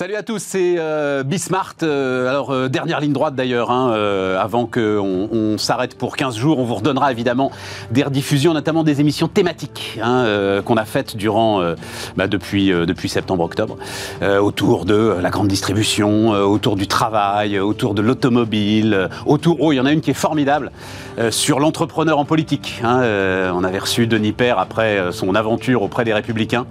Salut à tous, c'est euh, Bismart. Euh, alors, euh, dernière ligne droite d'ailleurs, hein, avant qu'on on, s'arrête pour 15 jours. On vous redonnera évidemment des rediffusions, notamment des émissions thématiques hein, qu'on a faites durant, bah, depuis, depuis septembre-octobre, autour de la grande distribution, autour du travail, autour de l'automobile, autour. Oh, il y en a une qui est formidable sur l'entrepreneur en politique. Hein, on avait reçu Denis Père après son aventure auprès des Républicains.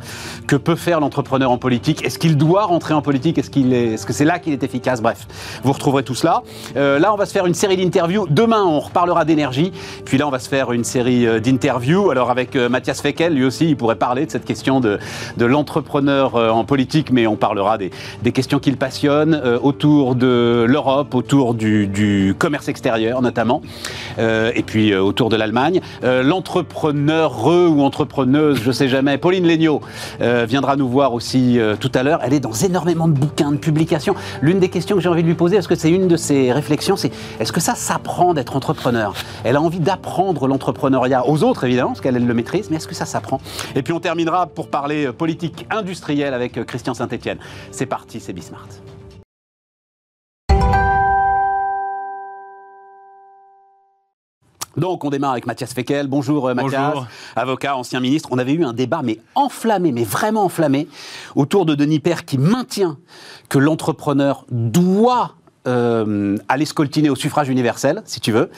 Que peut faire l'entrepreneur en politique? Est-ce qu'il doit rentrer en politique? Est-ce qu'il est, ce que c'est là qu'il est efficace? Bref, vous retrouverez tout cela. Euh, là, on va se faire une série d'interviews. Demain, on reparlera d'énergie. Puis là, on va se faire une série euh, d'interviews. Alors avec euh, Mathias Feckel, lui aussi, il pourrait parler de cette question de, l'entrepreneur en politique, mais on parlera des, questions qui le passionnent autour de l'Europe, autour du, commerce extérieur notamment, et puis autour de l'Allemagne. L'entrepreneur ou entrepreneuse, je sais jamais, Pauline Legnaud viendra nous voir aussi tout à l'heure. Elle est dans énormément de bouquins, de publications. L'une des questions que j'ai envie de lui poser, est-ce que c'est une de ses réflexions, c'est est-ce que ça s'apprend d'être entrepreneur? Elle a envie d'apprendre l'entrepreneuriat aux autres, évidemment, parce qu'elle le maîtrise, mais est-ce que ça s'apprend? Et puis on terminera pour parler politique industrielle avec euh, Christian Saint-Etienne. C'est parti, c'est Bismart. Donc, on démarre avec Mathias Feckel. Bonjour euh, Mathias, avocat, ancien ministre. On avait eu un débat, mais enflammé, mais vraiment enflammé, autour de Denis Père qui maintient que l'entrepreneur doit euh, aller au suffrage universel, si tu veux.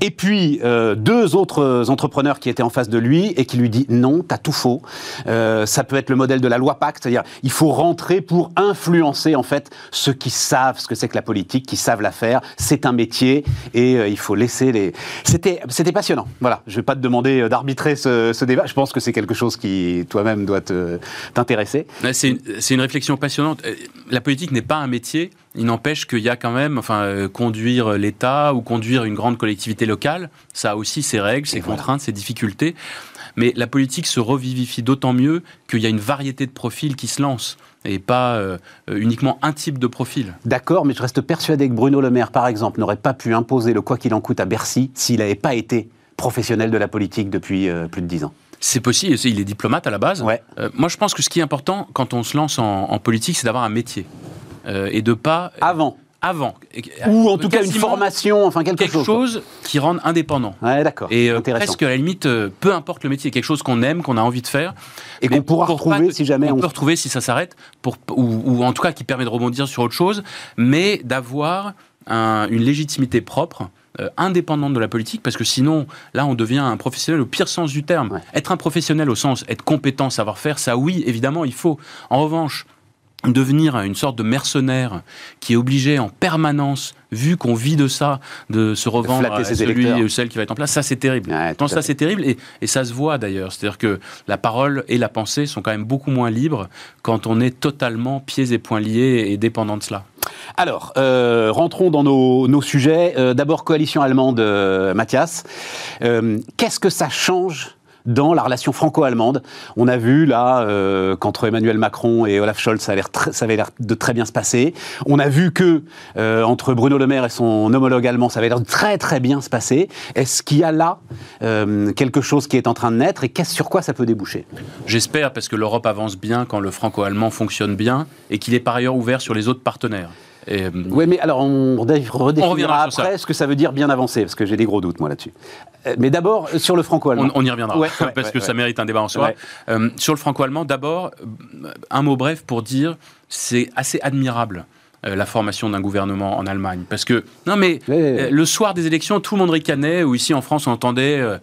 Et puis, euh, deux autres entrepreneurs qui étaient en face de lui et qui lui disent non, t'as tout faux. Euh, ça peut être le modèle de la loi Pacte, c'est-à-dire il faut rentrer pour influencer en fait ceux qui savent ce que c'est que la politique, qui savent la faire. C'est un métier et il faut laisser les. C'était passionnant. Voilà, je vais pas te demander d'arbitrer ce, débat. Je pense que c'est quelque chose qui toi-même doit t'intéresser. C'est une réflexion passionnante. La politique n'est pas un métier. Il n'empêche qu'il y a quand même, enfin, euh, conduire l'État ou conduire une grande collectivité locale, ça a aussi ses règles, ses contraintes, ses difficultés. Mais la politique se revivifie d'autant mieux qu'il y a une variété de profils qui se lancent et pas euh, uniquement un type de profil. D'accord, mais je reste persuadé que Bruno Le Maire, par exemple, n'aurait pas pu imposer le quoi qu'il en coûte à Bercy s'il n'avait pas été professionnel de la politique depuis euh, plus de dix ans. C'est possible, il est diplomate à la base. Ouais. moi, je pense que ce qui est important quand on se lance en politique, c'est d'avoir un métier. Euh, et de pas avant avant. Ou en tout cas une formation, enfin quelque, quelque chose. qui rende indépendant. Ouais, d'accord. Et euh, presque à la limite, euh, peu importe le métier, quelque chose qu'on aime, qu'on a envie de faire. Et qu'on pourra retrouver si jamais on... peut retrouver si ça s'arrête, pour, ou, en tout cas qui permet de rebondir sur autre chose, mais d'avoir une légitimité propre. indépendante de la politique, parce que sinon, là, on devient un professionnel au pire sens du terme. Être un professionnel au sens être compétent, savoir faire, ça, oui, évidemment, il faut. En revanche, devenir une sorte de mercenaire qui est obligé en permanence, vu qu'on vit de ça, de se revendre à celui ou celle qui va être en place, ça c'est terrible. ça c'est terrible et, et, ça se voit d'ailleurs. C'est-à-dire que la parole et la pensée sont quand même beaucoup moins libres quand on est totalement pieds et poings liés et dépendant de cela. Alors, euh, rentrons dans nos, nos sujets. Euh, d'abord, coalition allemande, euh, Mathias. Qu'est-ce que ça change dans la relation franco-allemande. On a vu là euh, qu'entre Emmanuel Macron et Olaf Scholz, ça, avait l'air de très bien se passer. On a vu que euh, entre Bruno Le Maire et son homologue allemand, ça avait l'air de très très bien se passer. Est-ce qu'il y a là euh, quelque chose qui est en train de naître et qu'est-ce sur quoi ça peut déboucher? J'espère parce que l'Europe avance bien quand le franco-allemand fonctionne bien et qu'il est par ailleurs ouvert sur les autres partenaires. Oui, mais alors on redéfinira après ce que ça veut dire bien avancé, parce que j'ai des gros doutes moi là-dessus. Euh, mais d'abord sur le franco-allemand. On, y reviendra, parce que ça mérite un débat en soi. Euh, sur le franco-allemand, d'abord un mot bref pour dire c'est assez admirable euh, la formation d'un gouvernement en Allemagne. Parce que, non mais, euh, le soir des élections, tout le monde ricanait, ou ici en France, on entendait, euh,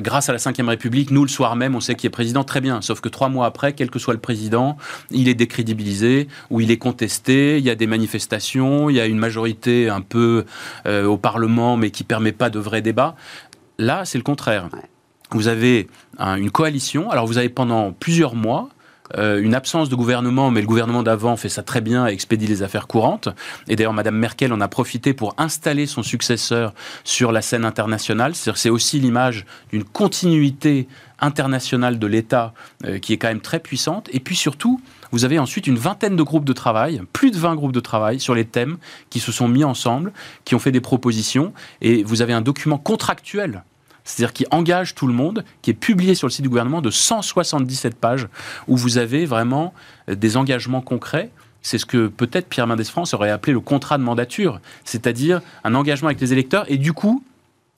grâce à la Ve République, nous, le soir même, on sait qui est président, très bien. Sauf que trois mois après, quel que soit le président, il est décrédibilisé, ou il est contesté, il y a des manifestations, il y a une majorité un peu au Parlement, mais qui permet pas de vrais débats. Là, c'est le contraire. Vous avez une coalition, alors vous avez pendant plusieurs mois, euh, une absence de gouvernement, mais le gouvernement d'avant fait ça très bien et expédie les affaires courantes. Et d'ailleurs, Madame Merkel en a profité pour installer son successeur sur la scène internationale. C'est aussi l'image d'une continuité internationale de l'État euh, qui est quand même très puissante. Et puis surtout, vous avez ensuite une vingtaine de groupes de travail, plus de 20 groupes de travail sur les thèmes qui se sont mis ensemble, qui ont fait des propositions. Et vous avez un document contractuel c'est-à-dire qui engage tout le monde, qui est publié sur le site du gouvernement de 177 pages, où vous avez vraiment des engagements concrets c'est ce que peut-être Pierre Mendès France aurait appelé le contrat de mandature, c'est-à-dire un engagement avec les électeurs. Et du coup,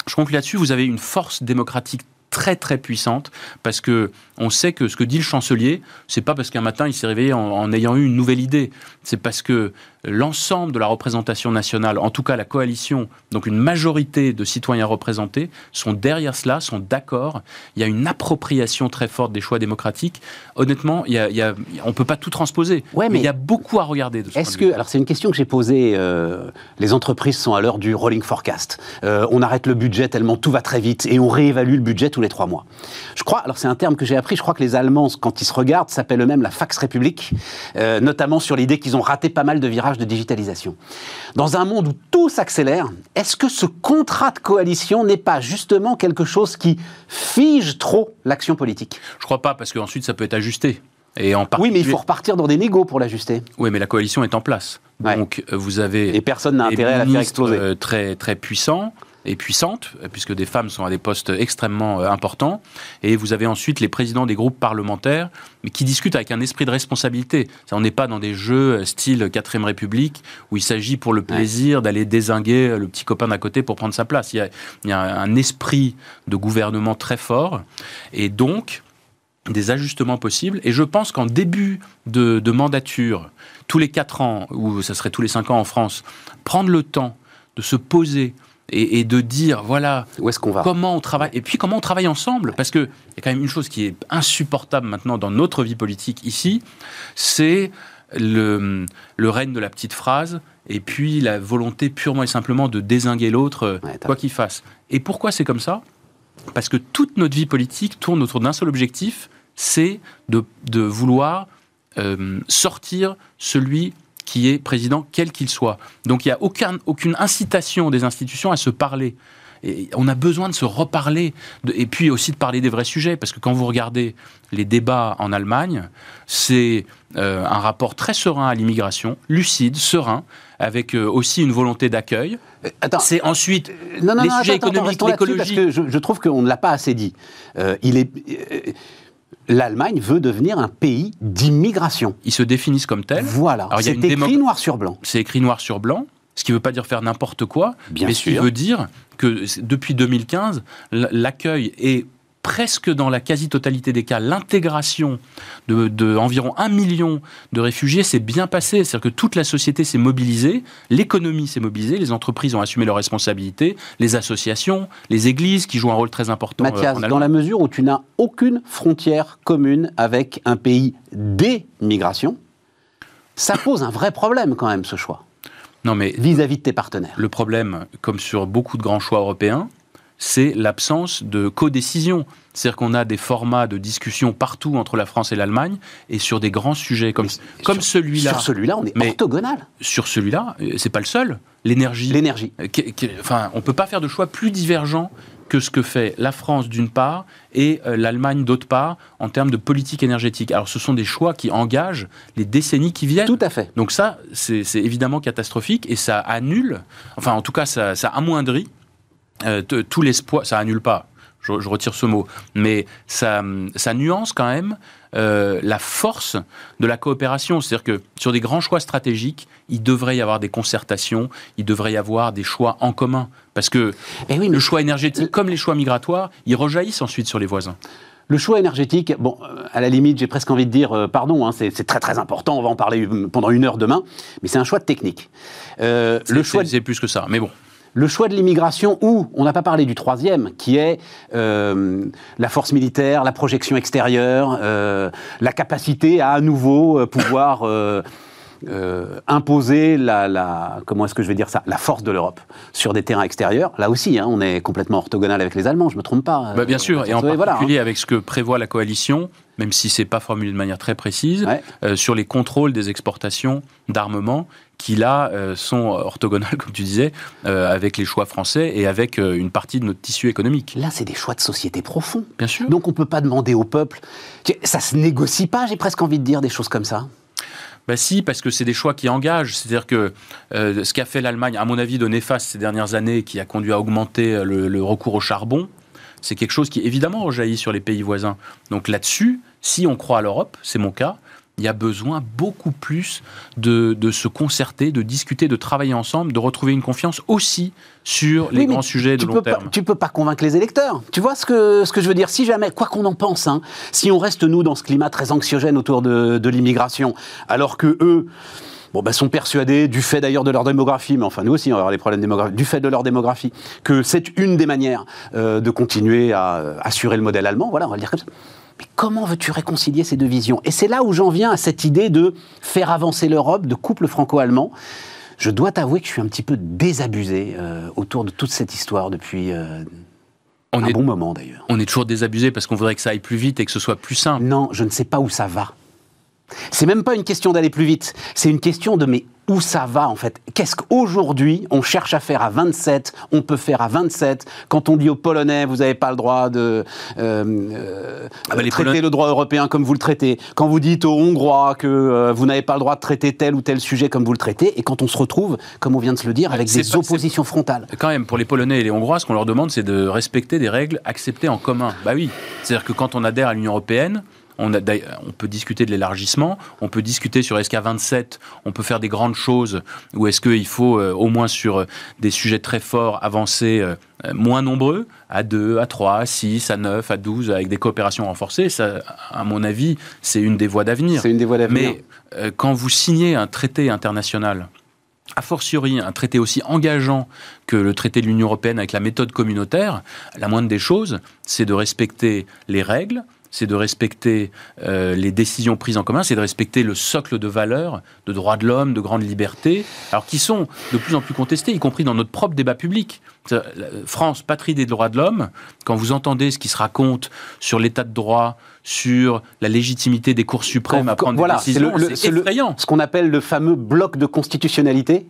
je conclue là-dessus, vous avez une force démocratique très très puissante parce que on sait que ce que dit le chancelier, c'est pas parce qu'un matin il s'est réveillé en, ayant eu une nouvelle idée, c'est parce que l'ensemble de la représentation nationale, en tout cas la coalition, donc une majorité de citoyens représentés, sont derrière cela, sont d'accord. Il y a une appropriation très forte des choix démocratiques. Honnêtement, il y a, on ne peut pas tout transposer, ouais, mais, il y a beaucoup à regarder. Est-ce que, alors c'est une question que j'ai posée, euh, les entreprises sont à l'heure du rolling forecast. Euh, on arrête le budget tellement tout va très vite et on réévalue le budget tous les trois mois. Je crois, alors c'est un terme que j'ai appris, je crois que les Allemands, quand ils se regardent, s'appellent eux-mêmes la Fax République, euh, notamment sur l'idée qu'ils ont raté pas mal de virages de digitalisation. Dans un monde où tout s'accélère, est-ce que ce contrat de coalition n'est pas justement quelque chose qui fige trop l'action politique? Je crois pas, parce qu'ensuite ça peut être ajusté. Et en oui, mais il faut repartir dans des négos pour l'ajuster. Oui, mais la coalition est en place. Donc euh, vous avez et personne n'a intérêt à la faire exploser. Euh, très très puissant et puissante, puisque des femmes sont à des postes extrêmement euh, importants. Et vous avez ensuite les présidents des groupes parlementaires, mais qui discutent avec un esprit de responsabilité. on n'est pas dans des jeux euh, style 4ème République, où il s'agit pour le plaisir d'aller désinguer euh, le petit copain d'à côté pour prendre sa place. Il y, a, un esprit de gouvernement très fort. Et donc, des ajustements possibles. Et je pense qu'en début de, de, mandature, tous les 4 ans, ou ça serait tous les 5 ans en France, prendre le temps de se poser et, de dire voilà où est-ce qu'on va comment on travaille et puis comment on travaille ensemble. Parce que il y a quand même une chose qui est insupportable maintenant dans notre vie politique ici c'est le, le règne de la petite phrase et puis la volonté purement et simplement de désinguer l'autre quoi qu'il fasse. Et pourquoi c'est comme ça? Parce que toute notre vie politique tourne autour d'un seul objectif c'est de, de, vouloir euh, sortir celui qui est président, quel qu'il soit. Donc il n'y a aucun, aucune incitation des institutions à se parler. Et on a besoin de se reparler, et puis aussi de parler des vrais sujets, parce que quand vous regardez les débats en Allemagne, c'est euh, un rapport très serein à l'immigration, lucide, serein, avec euh, aussi une volonté d'accueil. Euh, c'est ensuite non, non, les sujets économiques, l'écologie. Je, je, trouve qu'on ne l'a pas assez dit. il est l'Allemagne veut devenir un pays d'immigration. Ils se définissent comme tels. Voilà, c'est écrit noir sur blanc. C'est écrit noir sur blanc, ce qui ne veut pas dire faire n'importe quoi, Bien mais ce qui veut dire que depuis 2015, l'accueil est presque dans la quasi-totalité des cas, l'intégration de, de, environ un million de réfugiés s'est bien passée. C'est-à-dire que toute la société s'est mobilisée, l'économie s'est mobilisée, les entreprises ont assumé leurs responsabilités, les associations, les églises qui jouent un rôle très important. Euh, Mathias, dans la mesure où tu n'as aucune frontière commune avec un pays d'émigration, ça pose un vrai problème quand même ce choix. Non mais vis-à-vis -vis de tes partenaires. Le problème, comme sur beaucoup de grands choix européens, c'est l'absence de codécision. C'est-à-dire qu'on a des formats de discussion partout entre la France et l'Allemagne et sur des grands sujets comme, comme celui-là. Sur celui-là, on est orthogonal. Sur celui-là, euh, c'est pas le seul. L'énergie. L'énergie. Euh, enfin, on peut pas faire de choix plus divergents que ce que fait la France d'une part et euh, l'Allemagne d'autre part en termes de politique énergétique. Alors ce sont des choix qui engagent les décennies qui viennent. Tout à fait. Donc ça, c'est évidemment catastrophique et ça annule, enfin en tout cas ça, ça amoindrit euh, tout l'espoir, ça annule pas, je, retire ce mot, mais ça, ça nuance quand même euh, la force de la coopération. C'est-à-dire que sur des grands choix stratégiques, il devrait y avoir des concertations, il devrait y avoir des choix en commun. Parce que eh oui, le choix énergétique, comme les choix migratoires, ils rejaillissent ensuite sur les voisins. Le choix énergétique, bon, euh, à la limite, j'ai presque envie de dire, pardon, hein, c'est très très important, on va en parler pendant une heure demain, mais c'est un choix technique. Euh, le choix, c'est plus que ça, mais bon le choix de l'immigration ou, on n'a pas parlé du troisième, qui est euh, la force militaire, la projection extérieure, euh, la capacité à à nouveau euh, pouvoir imposer la, comment est-ce que je vais dire ça, la force de l'Europe sur des terrains extérieurs. Là aussi, hein, on est complètement orthogonal avec les Allemands, je me trompe pas. Bah, bien sûr, et en particulier avec ce que prévoit la coalition, même si c'est pas formulé de manière très précise, sur les contrôles des exportations d'armement qui là euh, sont orthogonales, comme tu disais, euh, avec les choix français et avec euh, une partie de notre tissu économique. Là, c'est des choix de société profonds. Bien sûr. Donc on ne peut pas demander au peuple. Ça se négocie pas, j'ai presque envie de dire des choses comme ça. Ben si, parce que c'est des choix qui engagent. C'est-à-dire que ce qu'a fait l'Allemagne, à mon avis, de néfaste ces dernières années, qui a conduit à augmenter le, le recours au charbon, c'est quelque chose qui évidemment rejaillit sur les pays voisins. Donc là-dessus, si on croit à l'Europe, c'est mon cas, il y a besoin beaucoup plus de, de, se concerter, de discuter, de travailler ensemble, de retrouver une confiance aussi sur les grands sujets de long terme. Pas, tu peux pas convaincre les électeurs. Tu vois ce que, ce que je veux dire? Si jamais, quoi qu'on en pense, hein, si on reste, nous, dans ce climat très anxiogène autour de, de l'immigration, alors que eux bon, ben, sont persuadés, du fait d'ailleurs de leur démographie, mais enfin nous aussi on va avoir les problèmes démographiques, du fait de leur démographie, que c'est une des manières euh, de continuer à assurer le modèle allemand, voilà, on va le dire comme ça. Mais comment veux-tu réconcilier ces deux visions? Et c'est là où j'en viens à cette idée de faire avancer l'Europe, de couple franco-allemand. Je dois t'avouer que je suis un petit peu désabusé euh, autour de toute cette histoire depuis euh, on un est, bon moment d'ailleurs. On est toujours désabusé parce qu'on voudrait que ça aille plus vite et que ce soit plus simple. Non, je ne sais pas où ça va. C'est même pas une question d'aller plus vite, c'est une question de mais où ça va en fait? Qu'est-ce qu'aujourd'hui on cherche à faire à 27 On peut faire à 27 Quand on dit aux Polonais, vous n'avez pas le droit de euh, ah bah traiter Polonais... le droit européen comme vous le traitez. Quand vous dites aux Hongrois que euh, vous n'avez pas le droit de traiter tel ou tel sujet comme vous le traitez, et quand on se retrouve, comme on vient de se le dire, avec des pas, oppositions frontales. Quand même, pour les Polonais et les Hongrois, ce qu'on leur demande, c'est de respecter des règles acceptées en commun. Bah oui, c'est-à-dire que quand on adhère à l'Union européenne, on, a, on, peut discuter de l'élargissement, on peut discuter sur est-ce qu'à 27, on peut faire des grandes choses, ou est-ce qu'il faut, euh, au moins sur euh, des sujets très forts, avancer euh, moins nombreux, à 2, à 3, à 6, à 9, à 12, avec des coopérations renforcées? Ça, à mon avis, c'est une des voies d'avenir. C'est une des voies d'avenir. Mais quand vous signez un traité international, a fortiori un traité aussi engageant que le traité de l'Union européenne avec la méthode communautaire, la moindre des choses, c'est de respecter les règles, c'est de respecter euh, les décisions prises en commun, c'est de respecter le socle de valeurs, de droits de l'homme, de grandes libertés, alors qui sont de plus en plus contestées, y compris dans notre propre débat public. France, patrie des droits de l'homme, quand vous entendez ce qui se raconte sur l'état de droit, sur la légitimité des cours suprêmes à prendre voilà, des décisions, c'est effrayant. ce qu'on appelle le fameux bloc de constitutionnalité.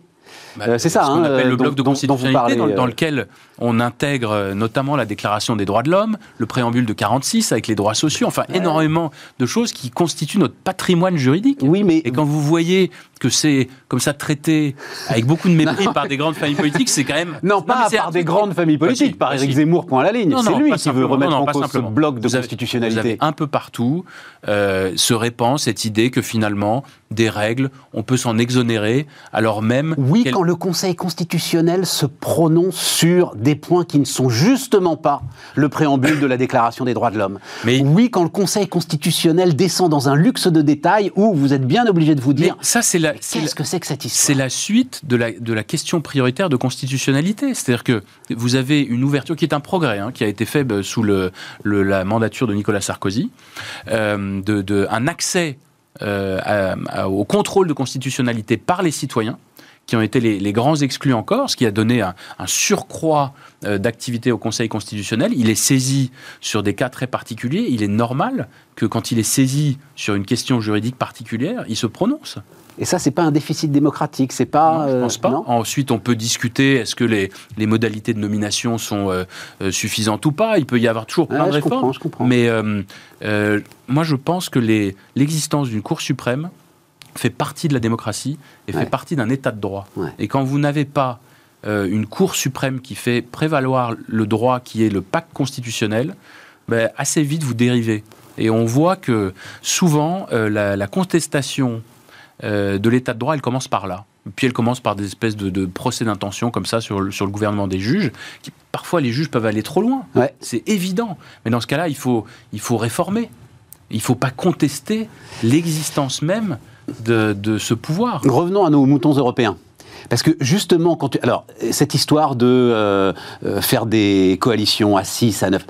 Bah, euh, c'est ça, ce qu'on hein, appelle le bloc de constitutionnalité, dans, dans, lequel on intègre euh, notamment la Déclaration des droits de l'homme, le préambule de 46 avec les droits sociaux, enfin ouais. énormément de choses qui constituent notre patrimoine juridique. Oui, mais et quand vous voyez que c'est comme ça traité avec beaucoup de mépris par des grandes familles politiques, c'est quand même non pas par des grandes familles politiques, par Éric Zemmour point à la ligne. C'est lui qui veut remettre en cause ce bloc de vous constitutionnalité. Avez, vous avez un peu partout euh, se répand cette idée que finalement des règles, on peut s'en exonérer, alors même oui quand le Conseil constitutionnel se prononce sur des points qui ne sont justement pas le préambule de la Déclaration des droits de l'homme. Mais oui quand le Conseil constitutionnel descend dans un luxe de détails où vous êtes bien obligé de vous dire ça c'est la Qu'est-ce que c'est que cette histoire? C'est la suite de la, de la question prioritaire de constitutionnalité. C'est-à-dire que vous avez une ouverture qui est un progrès, hein, qui a été fait sous le, le, la mandature de Nicolas Sarkozy, euh, de, de, un accès euh, à, à, au contrôle de constitutionnalité par les citoyens qui ont été les, les, grands exclus encore, ce qui a donné un, un surcroît euh, d'activité au Conseil constitutionnel. Il est saisi sur des cas très particuliers. Il est normal que quand il est saisi sur une question juridique particulière, il se prononce. Et ça, c'est pas un déficit démocratique, c'est pas. Non, je pense pas. Euh, Ensuite, on peut discuter est-ce que les, les, modalités de nomination sont euh, euh, suffisantes ou pas. Il peut y avoir toujours plein ouais, de réformes. Comprends, je comprends. Mais euh, moi, je pense que l'existence d'une Cour suprême fait partie de la démocratie et ouais. fait partie d'un État de droit. Ouais. Et quand vous n'avez pas une Cour suprême qui fait prévaloir le droit qui est le pacte constitutionnel, ben, assez vite vous dérivez. Et on voit que souvent, la, la contestation euh, de l'état de droit, elle commence par là. Puis elle commence par des espèces de, de procès d'intention comme ça sur, sur, le gouvernement des juges. Qui, parfois, les juges peuvent aller trop loin. Ouais. C'est évident. Mais dans ce cas-là, il faut, il faut réformer. Il ne faut pas contester l'existence même de, de, ce pouvoir. Revenons à nos moutons européens. Parce que justement, quand tu... alors cette histoire de euh, faire des coalitions à 6, à 9,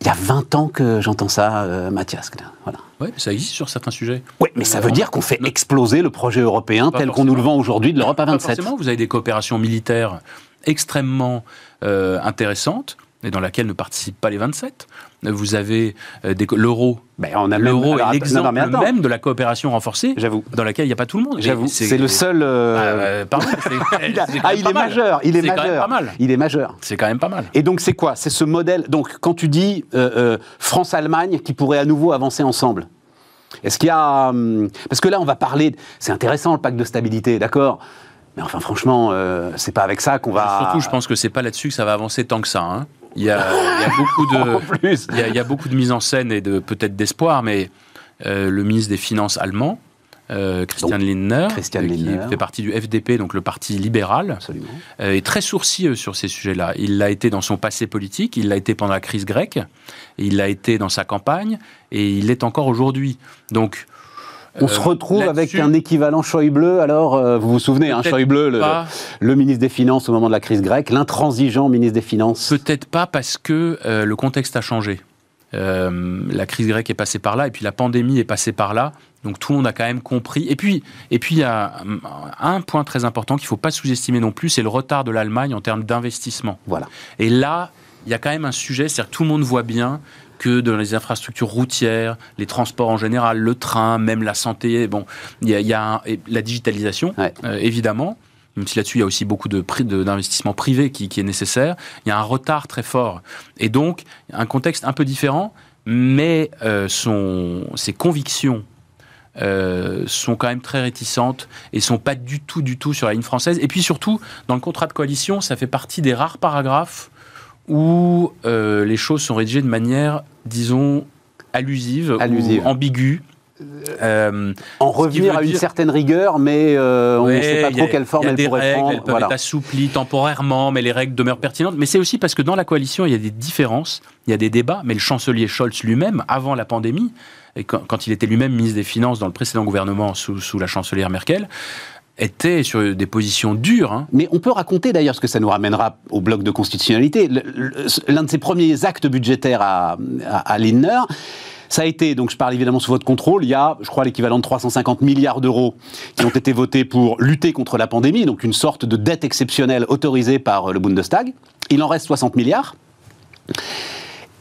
il y a 20 ans que j'entends ça, euh, Mathias. Voilà. Oui, ça existe sur certains sujets. Oui, mais ça veut dire qu'on fait exploser le projet européen Pas tel qu'on nous le vend aujourd'hui de l'Europe à 27. Pas forcément, vous avez des coopérations militaires extrêmement euh, intéressantes et dans laquelle ne participent pas les 27. Vous avez euh, l'euro. Ben, l'euro est l'exemple même de la coopération renforcée, J'avoue. dans laquelle il n'y a pas tout le monde. J'avoue. C'est le seul. Euh... Ah, pardon, ah, il est majeur. Il est, est majeur. Pas mal. Il est majeur. C'est quand même pas mal. Et donc c'est quoi? C'est ce modèle. Donc quand tu dis euh, France-Allemagne qui pourrait à nouveau avancer ensemble. Est-ce qu'il y a. Hum, parce que là, on va parler. C'est intéressant le pacte de stabilité, d'accord? Mais enfin, franchement, euh, c'est pas avec ça qu'on va. Surtout, je pense que c'est pas là-dessus que ça va avancer tant que ça. Hein. Il, y a, il, y a beaucoup de. Il, y a, il y a beaucoup de mise en scène et de peut-être d'espoir, mais le ministre des Finances allemand, Christian Lindner, qui fait partie du FDP, donc le parti libéral, est très sourcilleux sur ces sujets-là. Il l'a été dans son passé politique, il l'a été pendant la crise grecque, il l'a été dans sa campagne, et il l'est encore aujourd'hui. Donc, on se euh, retrouve avec un équivalent Schäuble. Alors, euh, vous vous souvenez, hein, Schäuble, le, ministre des Finances au moment de la crise grecque, l'intransigeant ministre des Finances. Peut-être pas parce que euh, le contexte a changé. la crise grecque est passée par là, et puis la pandémie est passée par là. Donc tout le monde a quand même compris. Et puis, et puis il y a un point très important qu'il ne faut pas sous-estimer non plus, c'est le retard de l'Allemagne en termes d'investissement. Voilà. Et là, il y a quand même un sujet, c'est-à-dire que tout le monde voit bien que dans les infrastructures routières, les transports en général, le train, même la santé. Bon, il y a, la digitalisation, euh, évidemment. Même si là-dessus, il y a aussi beaucoup d'investissement de, privé qui, est nécessaire. Il y a un retard très fort. Et donc, un contexte un peu différent, mais euh, son, ses convictions euh, sont quand même très réticentes et sont pas du tout, du tout sur la ligne française. Et puis surtout, dans le contrat de coalition, ça fait partie des rares paragraphes où les choses sont rédigées de manière disons, allusive, Allusive. ou ambiguë. Euh, en revenir à une certaine rigueur, mais euh, on ne sait pas trop quelle forme elle pourrait prendre. Elles peuvent être assouplies temporairement, mais les règles demeurent pertinentes. Mais c'est aussi parce que dans la coalition, il y a des différences, il y a des débats. Mais le chancelier Scholz lui-même, avant la pandémie, et quand, il était lui-même ministre des Finances dans le précédent gouvernement sous, sous la chancelière Merkel, était sur des positions dures. Hein. Mais on peut raconter d'ailleurs, ce que ça nous ramènera au bloc de constitutionnalité, l'un de ses premiers actes budgétaires à, à, Lindner, ça a été, donc je parle évidemment sous votre contrôle, il y a, je crois, l'équivalent de 350 milliards d'euros qui ont été votés pour lutter contre la pandémie, donc une sorte de dette exceptionnelle autorisée par le Bundestag. Il en reste 60 milliards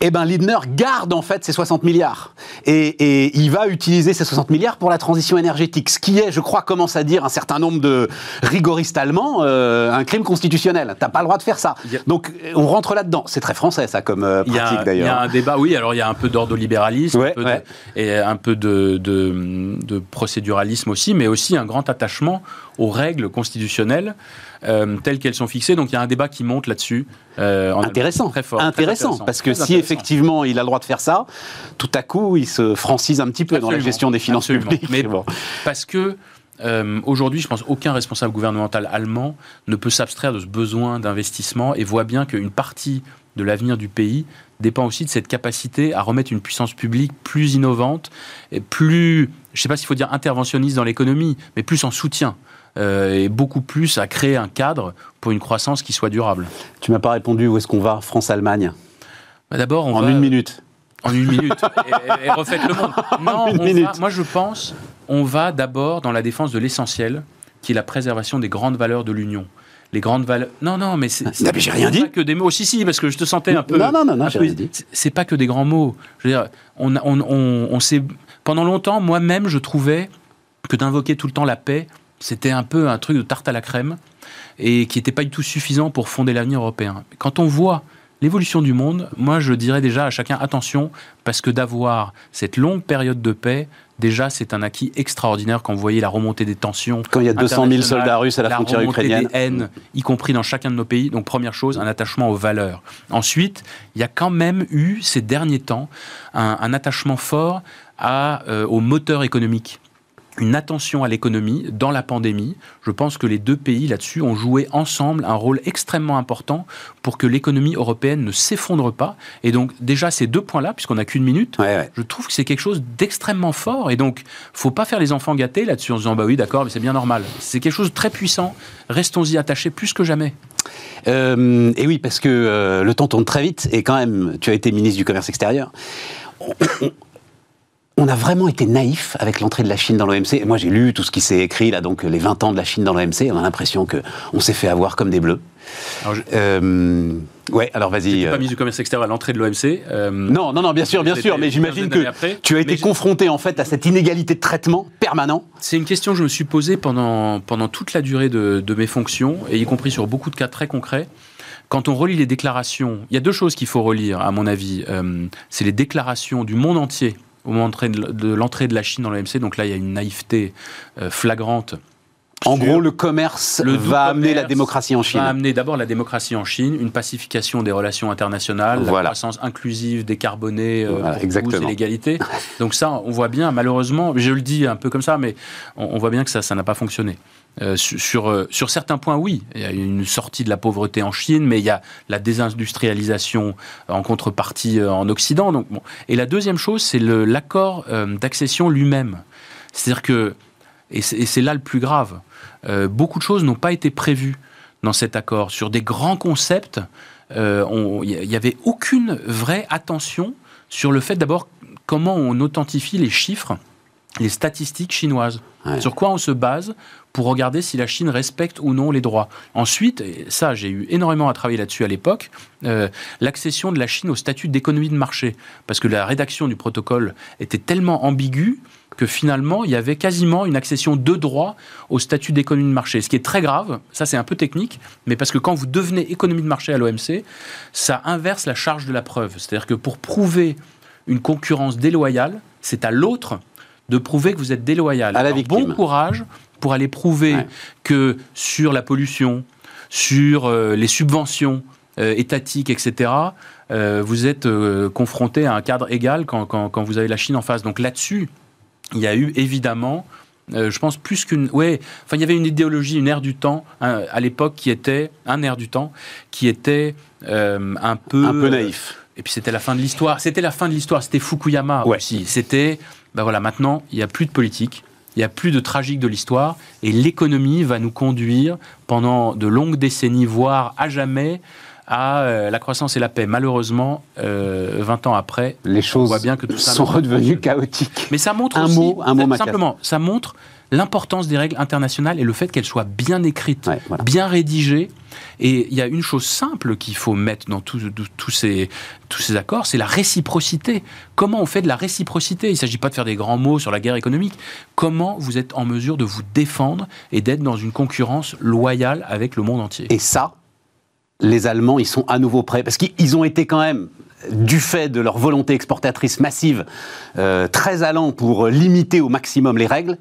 eh ben Lindner garde en fait ces 60 milliards. Et, il va utiliser ces 60 milliards pour la transition énergétique. Ce qui est, je crois, commence à dire un certain nombre de rigoristes allemands, euh, un crime constitutionnel. T'as pas le droit de faire ça. Donc on rentre là-dedans. C'est très français ça comme euh, pratique d'ailleurs. Il y a un débat, oui, alors il y a un peu d'ordolibéralisme et un peu de, de procéduralisme aussi, mais aussi un grand attachement aux règles constitutionnelles. Euh, telles qu'elles sont fixées. Donc il y a un débat qui monte là-dessus. Euh, intéressant, très fort, intéressant, parce que si effectivement il a le droit de faire ça, tout à coup il se francise un petit peu dans la gestion des finances publiques. Mais bon. parce que euh, Aujourd'hui, je pense aucun responsable gouvernemental allemand ne peut s'abstraire de ce besoin d'investissement et voit bien qu'une partie de l'avenir du pays dépend aussi de cette capacité à remettre une puissance publique plus innovante, et plus, je ne sais pas s'il faut dire interventionniste dans l'économie, mais plus en soutien. Euh, et beaucoup plus à créer un cadre pour une croissance qui soit durable. Tu m'as pas répondu où est-ce qu'on va, France-Allemagne? Bah D'abord, en une minute. En une minute. et, refaites le monde. Non, on moi je pense, on va d'abord dans la défense de l'essentiel, qui est la préservation des grandes valeurs de l'union les grandes valeurs. Non, non, mais c'est. Mais j'ai rien dit. Pas que des mots. Si, si, parce que je te sentais un peu. Non, non, non, non j'ai rien dit. C'est pas que des grands mots. Je veux dire, on, on, on, on s'est. Pendant longtemps, moi-même, je trouvais que d'invoquer tout le temps la paix, c'était un peu un truc de tarte à la crème et qui n'était pas du tout suffisant pour fonder l'avenir européen. Quand on voit l'évolution du monde, moi je dirais déjà à chacun attention, parce que d'avoir cette longue période de paix, déjà c'est un acquis extraordinaire quand vous voyez la remontée des tensions. Quand il y a 200 000 soldats russes à la, frontière ukrainienne. Des haines, y compris dans chacun de nos pays. Donc première chose, un attachement aux valeurs. Ensuite, il y a quand même eu ces derniers temps un, attachement fort à, euh, au moteur économique une attention à l'économie dans la pandémie. Je pense que les deux pays là-dessus ont joué ensemble un rôle extrêmement important pour que l'économie européenne ne s'effondre pas. Et donc déjà ces deux points-là, puisqu'on n'a qu'une minute, je trouve que c'est quelque chose d'extrêmement fort. Et donc faut pas faire les enfants gâtés là-dessus en se disant bah oui d'accord mais c'est bien normal. C'est quelque chose de très puissant. Restons-y attachés plus que jamais. Euh, et oui parce que euh, le temps tourne très vite et quand même tu as été ministre du commerce extérieur on a vraiment été naïf avec l'entrée de la Chine dans l'OMC. Moi, j'ai lu tout ce qui s'est écrit, là, donc les 20 ans de la Chine dans l'OMC. On a l'impression qu'on s'est fait avoir comme des bleus. Alors euh, ouais, alors vas-y. pas euh. mise du commerce extérieur à l'entrée de l'OMC. Euh, non, non, non, bien sûr, bien sûr, mais j'imagine que tu as été confronté en fait à cette inégalité de traitement permanent. C'est une question que je me suis posée pendant, pendant toute la durée de, de mes fonctions, et y compris sur beaucoup de cas très concrets quand on relit les déclarations, il y a deux choses qu'il faut relire, à mon avis. c'est les déclarations du monde entier au moment de l'entrée de la Chine dans l'OMC. Donc là, il y a une naïveté euh, flagrante En gros, le commerce va amener la démocratie en Chine. Va amener d'abord la démocratie en Chine, une pacification des relations internationales, la croissance inclusive, décarbonée, euh, voilà, pour et l'égalité. Donc ça, on voit bien, malheureusement, je le dis un peu comme ça, mais on, voit bien que ça, ça n'a pas fonctionné. Euh, sur, euh, sur, certains points, oui. Il y a une sortie de la pauvreté en Chine, mais il y a la désindustrialisation en contrepartie euh, en Occident. Donc. Et la deuxième chose, c'est l'accord d'accession lui-même. C'est-à-dire que, et c'est là le plus grave, beaucoup de choses n'ont pas été prévues dans cet accord. Sur des grands concepts, il n'y avait aucune vraie attention sur le fait d'abord comment on authentifie les chiffres les statistiques chinoises. Sur quoi on se base pour regarder si la Chine respecte ou non les droits. Ensuite, et ça j'ai eu énormément à travailler là-dessus à l'époque, euh, l'accession de la Chine au statut d'économie de marché. Parce que la rédaction du protocole était tellement ambiguë que finalement, il y avait quasiment une accession de droit au statut d'économie de marché. Ce qui est très grave, ça c'est un peu technique, mais parce que quand vous devenez économie de marché à l'OMC, ça inverse la charge de la preuve. C'est-à-dire que pour prouver une concurrence déloyale, c'est à l'autre de prouver que vous êtes déloyal. À la bon courage pour aller prouver que sur la pollution, sur euh, les subventions euh, étatiques, etc., euh, vous êtes confronté à un cadre égal quand, quand, vous avez la Chine en face. Donc là-dessus, il y a eu évidemment je pense plus qu'une. Ouais, enfin, il y avait une idéologie, une ère du temps à l'époque qui était un air du temps qui était un peu un peu naïf. et puis c'était la fin de l'histoire. C'était la fin de l'histoire. C'était Fukuyama aussi. C'était ben voilà, maintenant, il n'y a plus de politique, il n'y a plus de tragique de l'histoire, et l'économie va nous conduire pendant de longues décennies, voire à jamais, à euh, la croissance et la paix. Malheureusement, 20 euh, ans après, les choses on voit bien que tout ça sont redevenues chaotiques. Mais ça montre un aussi, mot, un mot simplement, ça montre l'importance des règles internationales et le fait qu'elles soient bien écrites, bien rédigées. Et il y a une chose simple qu'il faut mettre dans tous ces, tous ces accords, c'est la réciprocité. Comment on fait de la réciprocité? Il ne s'agit pas de faire des grands mots sur la guerre économique. Comment vous êtes en mesure de vous défendre et d'être dans une concurrence loyale avec le monde entier? Et ça, les Allemands, ils sont à nouveau prêts, parce qu'ils ont été quand même du fait de leur volonté exportatrice massive, euh, très allant pour limiter au maximum les règles.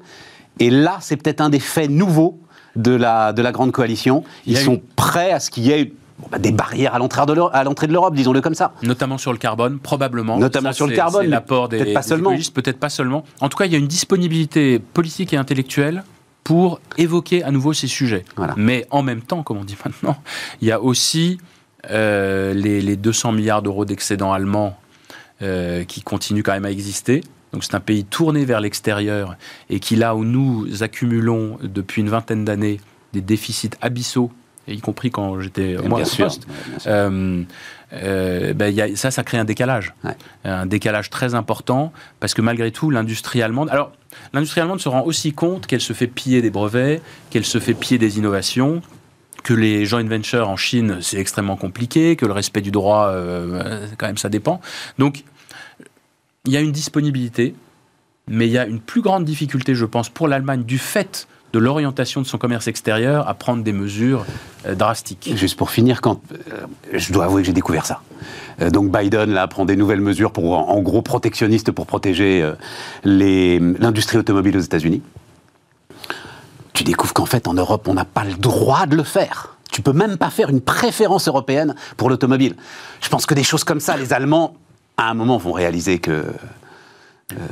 Et là, c'est peut-être un des faits nouveaux de la, de la grande coalition. Ils sont prêts à ce qu'il y ait bah, des barrières à l'entrée de l'Europe, disons-le comme ça. Notamment sur le carbone, probablement. Notamment sur le carbone. L'apport des, peut-être pas seulement. Peut-être pas seulement. En tout cas, il y a une disponibilité politique et intellectuelle pour évoquer à nouveau ces sujets. Mais en même temps, comme on dit maintenant, il y a aussi euh, les, les, 200 milliards d'euros d'excédents allemands euh, qui continuent quand même à exister. Donc c'est un pays tourné vers l'extérieur et qui, là où nous accumulons depuis une vingtaine d'années des déficits abyssaux, y compris quand j'étais moi sûr, poste, euh, ben, ça, ça crée un décalage. Un décalage très important parce que malgré tout, l'industrie allemande. Alors, l'industrie allemande se rend aussi compte qu'elle se fait piller des brevets, qu'elle se fait piller des innovations que les joint ventures en Chine, c'est extrêmement compliqué, que le respect du droit, euh, quand même, ça dépend. Donc, il y a une disponibilité, mais il y a une plus grande difficulté, je pense, pour l'Allemagne du fait de l'orientation de son commerce extérieur à prendre des mesures euh, drastiques. Juste pour finir, quand euh, je dois avouer que j'ai découvert ça. Euh, donc Biden là prend des nouvelles mesures pour, en, gros, protectionnistes pour protéger l'industrie automobile aux États-Unis. Tu découvres qu'en fait, en Europe, on n'a pas le droit de le faire. Tu peux même pas faire une préférence européenne pour l'automobile. Je pense que des choses comme ça, les Allemands, à un moment, vont réaliser que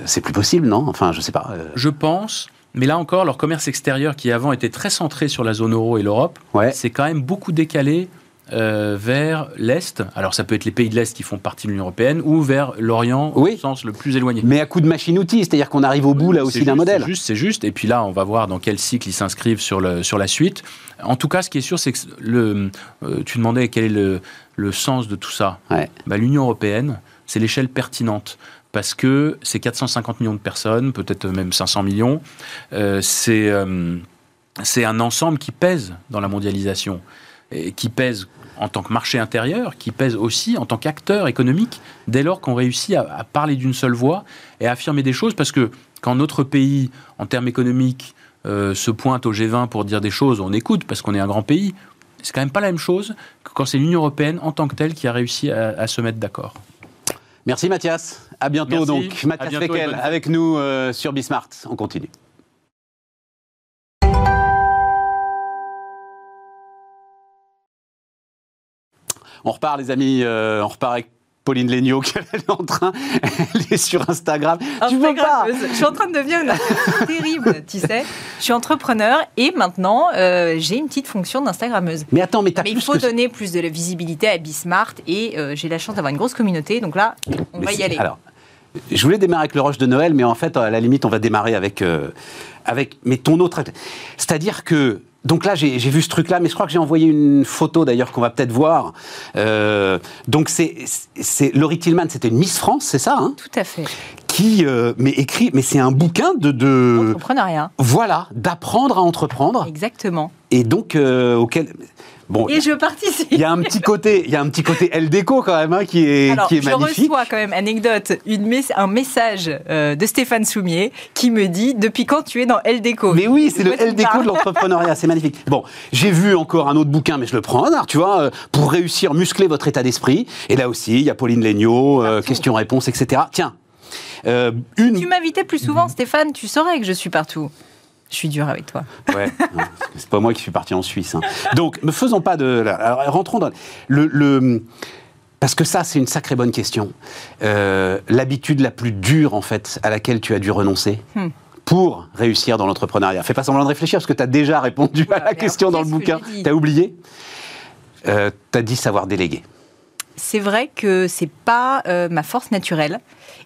c'est plus possible, non? Enfin, je sais pas. Je pense. Mais là encore, leur commerce extérieur, qui avant était très centré sur la zone euro et l'Europe, c'est quand même beaucoup décalé euh, vers l'Est. Alors ça peut être les pays de l'Est qui font partie de l'Union Européenne ou vers l'Orient au sens le plus éloigné. Mais à coup de machine-outil, c'est-à-dire qu'on arrive au bout là aussi d'un modèle. C'est juste, c'est juste. Et puis là, on va voir dans quel cycle ils s'inscrivent sur, le, sur la suite. En tout cas, ce qui est sûr, c'est que le, tu demandais quel est le, le sens de tout ça. Bah, L'Union Européenne, c'est l'échelle pertinente parce que c'est 450 millions de personnes, peut-être même 500 millions. Euh, euh, c'est un ensemble qui pèse dans la mondialisation, qui pèse en tant que marché intérieur, qui pèse aussi en tant qu'acteur économique, dès lors qu'on réussit à, parler d'une seule voix et à affirmer des choses, parce que quand notre pays, en termes économiques, euh, se pointe au G20 pour dire des choses, on écoute parce qu'on est un grand pays. C'est quand même pas la même chose que quand c'est l'Union européenne en tant que telle qui a réussi à se mettre d'accord. Merci Mathias. À bientôt donc. Mathias bientôt Feckel avec nous euh, sur Bismart. On continue. On repart les amis, euh, on repart avec Pauline Léniaud qui est en train, elle est sur Instagram. Tu veux pas Je suis en train de devenir une terrible, tu sais. Je suis entrepreneur et maintenant euh, j'ai une petite fonction d'Instagrammeuse. Mais attends, mais, mais il faut donner plus de visibilité à Bismart et euh, j'ai la chance d'avoir une grosse communauté, donc là, on va y aller. Alors, je voulais démarrer avec le rush de Noël, mais en fait, à la limite, on va démarrer avec, euh, avec mais ton autre. C'est-à-dire que donc là, j'ai vu ce truc-là, mais je crois que j'ai envoyé une photo d'ailleurs qu'on va peut-être voir. Euh, donc c'est Laurie Tillman, c'était une Miss France, c'est ça hein? Tout à fait. Qui euh, mais écrit, mais c'est un bouquin de, de entrepreneuriat. Voilà, d'apprendre à entreprendre. Exactement. Et donc euh, auquel et je participe. Il y a un petit côté, il y a un petit côté Déco quand même hein, qui est qui est magnifique. Je reçois quand même anecdote une un message euh, de Stéphane Soumier qui me dit depuis quand tu es dans Déco. Mais oui, c'est le Déco de l'entrepreneuriat, c'est magnifique. Bon, j'ai vu encore un autre bouquin, mais je le prends tu vois, euh, pour réussir muscler votre état d'esprit. Et là aussi, il y a Pauline Legnaud, euh, questions-réponses, etc. Tiens. une... Tu m'invitais plus souvent, Stéphane, tu saurais que je suis partout. Je suis dur avec toi. Ouais, c'est pas moi qui suis parti en Suisse. Hein. Donc, ne faisons pas de. Alors, rentrons dans le. Parce que ça, c'est une sacrée bonne question. Euh, l'habitude la plus dure, en fait, à laquelle tu as dû renoncer hmm. pour réussir dans l'entrepreneuriat. Fais pas semblant de réfléchir, parce que tu as déjà répondu à la question dans le bouquin. Tu as oublié euh, Tu as dit savoir déléguer. C'est vrai que c'est pas euh, ma force naturelle.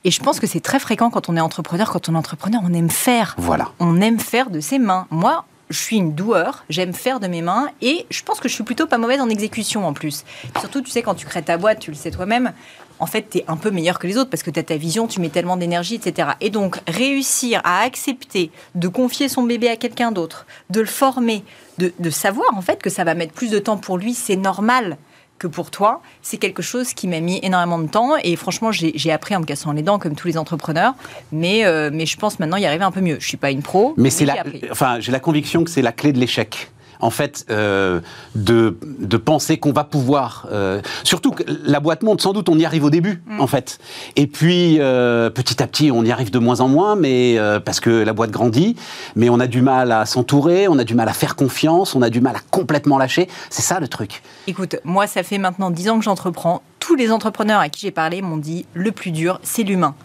Et je pense que c'est très fréquent quand on est entrepreneur. Quand on est entrepreneur, on aime faire. Voilà. On aime faire de ses mains. Moi, je suis une doueur, j'aime faire de mes mains et je pense que je suis plutôt pas mauvaise en exécution en plus. Surtout, tu sais, quand tu crées ta boîte, tu le sais toi-même, en fait, tu es un peu meilleur que les autres parce que tu as ta vision, tu mets tellement d'énergie, etc. Et donc, réussir à accepter de confier son bébé à quelqu'un d'autre, de le former, de, de, savoir en fait que ça va mettre plus de temps pour lui, c'est normal que pour toi, c'est quelque chose qui m'a mis énormément de temps. Et franchement, j'ai appris en me cassant les dents comme tous les entrepreneurs, mais, euh, mais je pense maintenant y arriver un peu mieux. Je suis pas une pro, mais, mais c'est la, enfin, j'ai la conviction que c'est la clé de l'échec en fait, euh, de, de, penser qu'on va pouvoir. Euh, surtout que la boîte monte, sans doute, on y arrive au début, mm. en fait. Et puis, euh, petit à petit, on y arrive de moins en moins, mais parce que la boîte grandit, mais on a du mal à s'entourer, on a du mal à faire confiance, on a du mal à complètement lâcher. C'est ça le truc. Écoute, moi, ça fait maintenant dix ans que j'entreprends. Tous les entrepreneurs à qui j'ai parlé m'ont dit le plus dur, c'est l'humain.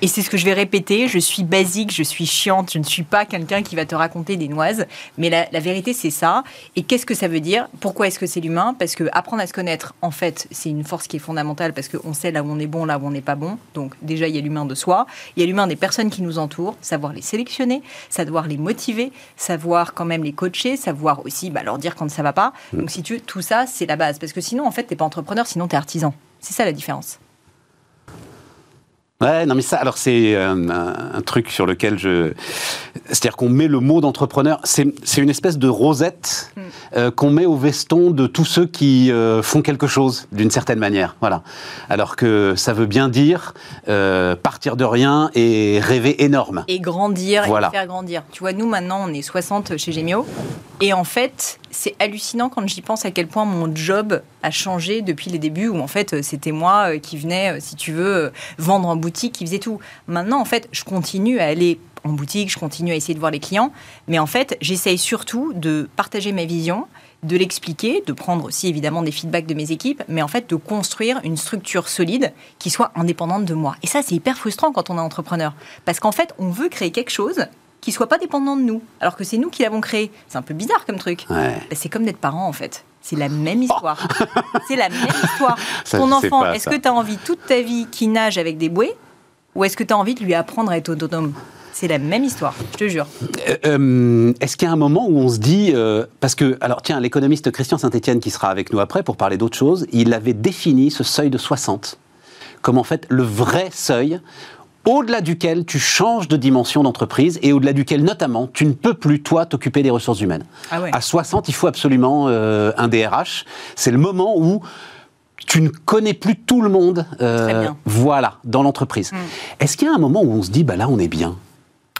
Et c'est ce que je vais répéter. Je suis basique, je suis chiante, je ne suis pas quelqu'un qui va te raconter des noises. Mais la, vérité, c'est ça. Et qu'est-ce que ça veut dire? Pourquoi est-ce que c'est l'humain? Parce que apprendre à se connaître, en fait, c'est une force qui est fondamentale parce qu'on sait là où on est bon, là où on n'est pas bon. Donc déjà, il y a l'humain de soi. Il y a l'humain des personnes qui nous entourent. Savoir les sélectionner, savoir les motiver, savoir quand même les coacher, savoir aussi bah, leur dire quand ça va pas. Donc si tu veux, tout ça, c'est la base. Parce que sinon, en fait, t'es pas entrepreneur, sinon tu es artisan. C'est ça la différence. Ouais, non mais ça, alors c'est euh, un, truc sur lequel je... C'est-à-dire qu'on met le mot d'entrepreneur, c'est une espèce de rosette mm. euh, qu'on met au veston de tous ceux qui euh, font quelque chose, d'une certaine manière. Voilà. Alors que ça veut bien dire partir de rien et rêver énorme. Et grandir, et faire grandir. Tu vois, nous maintenant, on est 60 chez Gemio, et en fait, c'est hallucinant quand j'y pense à quel point mon job a changé depuis les débuts, où en fait, c'était moi qui venais, si tu veux, vendre bout boutique qui faisait tout. Maintenant, en fait, je continue à aller en boutique, je continue à essayer de voir les clients, mais en fait, j'essaye surtout de partager ma vision, de l'expliquer, de prendre aussi évidemment des feedbacks de mes équipes, mais en fait de construire une structure solide qui soit indépendante de moi. Et ça, c'est hyper frustrant quand on est entrepreneur, parce qu'en fait, on veut créer quelque chose qui soit pas dépendant de nous, alors que c'est nous qui l'avons créé. C'est un peu bizarre comme truc. Bah, c'est comme d'être parent en fait. C'est la même histoire. c'est la même histoire. Ton enfant, est-ce que tu as envie toute ta vie qu'il nage avec des bouées ou est-ce que tu as envie de lui apprendre à être autonome? C'est la même histoire, je te jure. Euh, euh, est-ce qu'il y a un moment où on se dit, euh, parce que, alors tiens, l'économiste Christian Saint-Etienne qui sera avec nous après pour parler d'autre chose, il avait défini ce seuil de 60 comme en fait le vrai seuil au-delà duquel tu changes de dimension d'entreprise et au-delà duquel, notamment, tu ne peux plus, toi, t'occuper des ressources humaines. Ah à 60, il faut absolument euh, un DRH. C'est le moment où tu ne connais plus tout le monde, euh, voilà, dans l'entreprise. Mm. Est-ce qu'il y a un moment où on se dit, bah là, on est bien?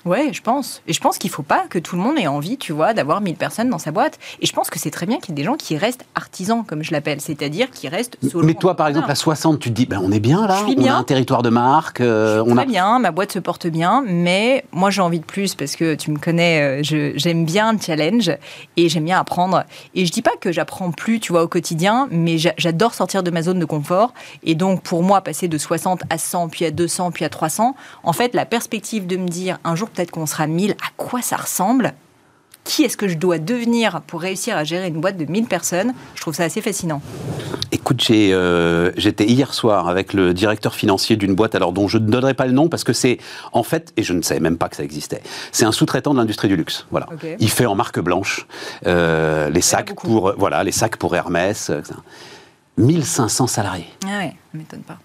Ouais, je pense. Et je pense qu'il faut pas que tout le monde ait envie, tu vois, d'avoir 1000 personnes dans sa boîte. Et je pense que c'est très bien qu'il y ait des gens qui restent artisans, comme je l'appelle, c'est-à-dire qui restent solo. Mais toi, par exemple, à 60, tu te dis, ben, on est bien là, on a un territoire de marque. Euh, on très bien, ma boîte se porte bien, mais moi j'ai envie de plus parce que tu me connais, euh, j'aime bien le challenge et j'aime bien apprendre. Et je dis pas que j'apprends plus, tu vois, au quotidien, mais j'adore sortir de ma zone de confort. Et donc, pour moi, passer de 60 à 100, puis à 200, puis à 300, en fait, la perspective de me dire un jour peut-être qu'on sera 1000, à quoi ça ressemble? Qui est-ce que je dois devenir pour réussir à gérer une boîte de 1000 personnes? Je trouve ça assez fascinant. Écoute, euh, j'étais hier soir avec le directeur financier d'une boîte, alors dont je ne donnerai pas le nom parce que c'est en fait, et je ne savais même pas que ça existait, c'est un sous-traitant de l'industrie du luxe. Voilà. Il fait en marque blanche euh, les sacs pour voilà les sacs pour Hermès. 1500 euh, salariés. Ah ouais, ça m'étonne pas.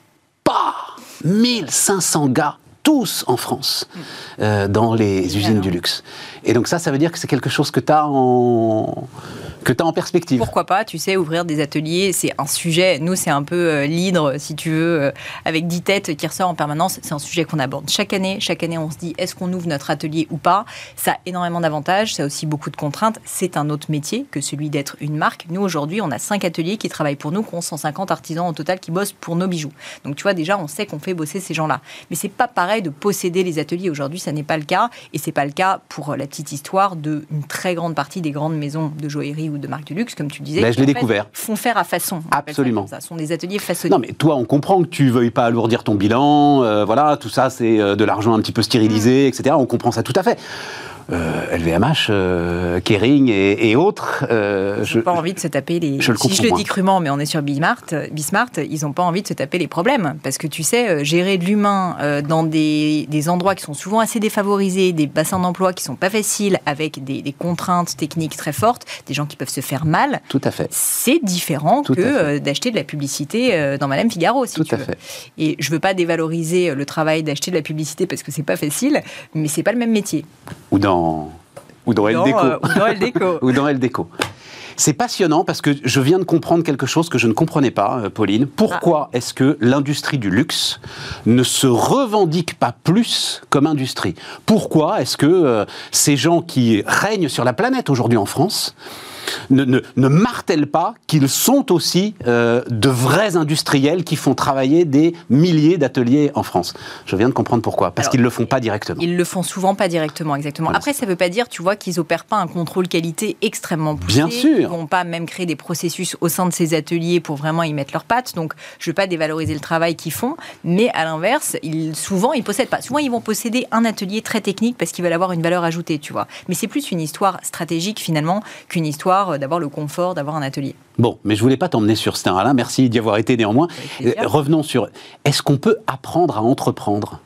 Pas 1500 gars tous en France, euh, dans les usines du luxe. Et donc ça, ça veut dire que c'est quelque chose que tu as en que tu en perspective. Pourquoi pas, tu sais, ouvrir des ateliers, c'est un sujet, nous c'est un peu euh, l'hydre, si tu veux, euh, avec 10 têtes qui ressort en permanence, c'est un sujet qu'on aborde chaque année. Chaque année, on se dit, est-ce qu'on ouvre notre atelier ou pas? Ça a énormément d'avantages, ça a aussi beaucoup de contraintes. C'est un autre métier que celui d'être une marque. Nous, aujourd'hui, on a 5 ateliers qui travaillent pour nous, qui ont 150 artisans au total qui bossent pour nos bijoux. Donc tu vois, déjà, on sait qu'on fait bosser ces gens-là. Mais c'est pas pareil de posséder les ateliers. Aujourd'hui, ça n'est pas le cas. Et c'est pas le cas pour la petite histoire d'une très grande partie des grandes maisons de joaillerie ou de marques de luxe, comme tu disais. Je l'ai découvert. Font faire à façon. Absolument. Ça, sont des ateliers façonniers. Non, mais toi, on comprend que tu veuilles pas alourdir ton bilan. Euh, voilà, tout ça, c'est euh, de l'argent un petit peu stérilisé, mm. etc. On comprend ça tout à fait. LVMH, euh, euh, Kering et, autres. Euh, je n'ai pas envie de se taper les. Je si je le dis crûment, mais on est sur Bismart, Bismart ils n'ont pas envie de se taper les problèmes. Parce que tu sais, gérer de l'humain dans des, endroits qui sont souvent assez défavorisés, des bassins d'emploi qui sont pas faciles, avec des, contraintes techniques très fortes, des gens qui peuvent se faire mal. Tout à fait. C'est différent que d'acheter de la publicité dans Madame Figaro, si Tout tu à fait. Et je veux pas dévaloriser le travail d'acheter de la publicité parce que c'est pas facile, mais c'est pas le même métier. Ou dans ou dans. Euh, ou dans. C'est passionnant parce que je viens de comprendre quelque chose que je ne comprenais pas, euh, Pauline. Pourquoi ah. est-ce que l'industrie du luxe ne se revendique pas plus comme industrie? Pourquoi est-ce que euh, ces gens qui règnent sur la planète aujourd'hui en France ne, ne, martèlent pas qu'ils sont aussi euh, de vrais industriels qui font travailler des milliers d'ateliers en France. Je viens de comprendre pourquoi. Parce qu'ils ne le font pas directement. Ils le font souvent pas directement, exactement. Après, ça ne veut pas dire, tu vois, qu'ils opèrent pas un contrôle qualité extrêmement poussé. Bien sûr. Ils vont pas même créer des processus au sein de ces ateliers pour vraiment y mettre leurs pattes. Donc, je ne veux pas dévaloriser le travail qu'ils font, mais à l'inverse, ils, souvent, ils possèdent pas. Souvent, ils vont posséder un atelier très technique parce qu'ils veulent avoir une valeur ajoutée, tu vois. Mais c'est plus une histoire stratégique finalement qu'une histoire euh, d'avoir le confort d'avoir un atelier. Bon, mais je voulais pas t'emmener sur ce terrain-là. Merci d'y avoir été néanmoins. Euh, revenons sur. Est-ce qu'on peut apprendre à entreprendre?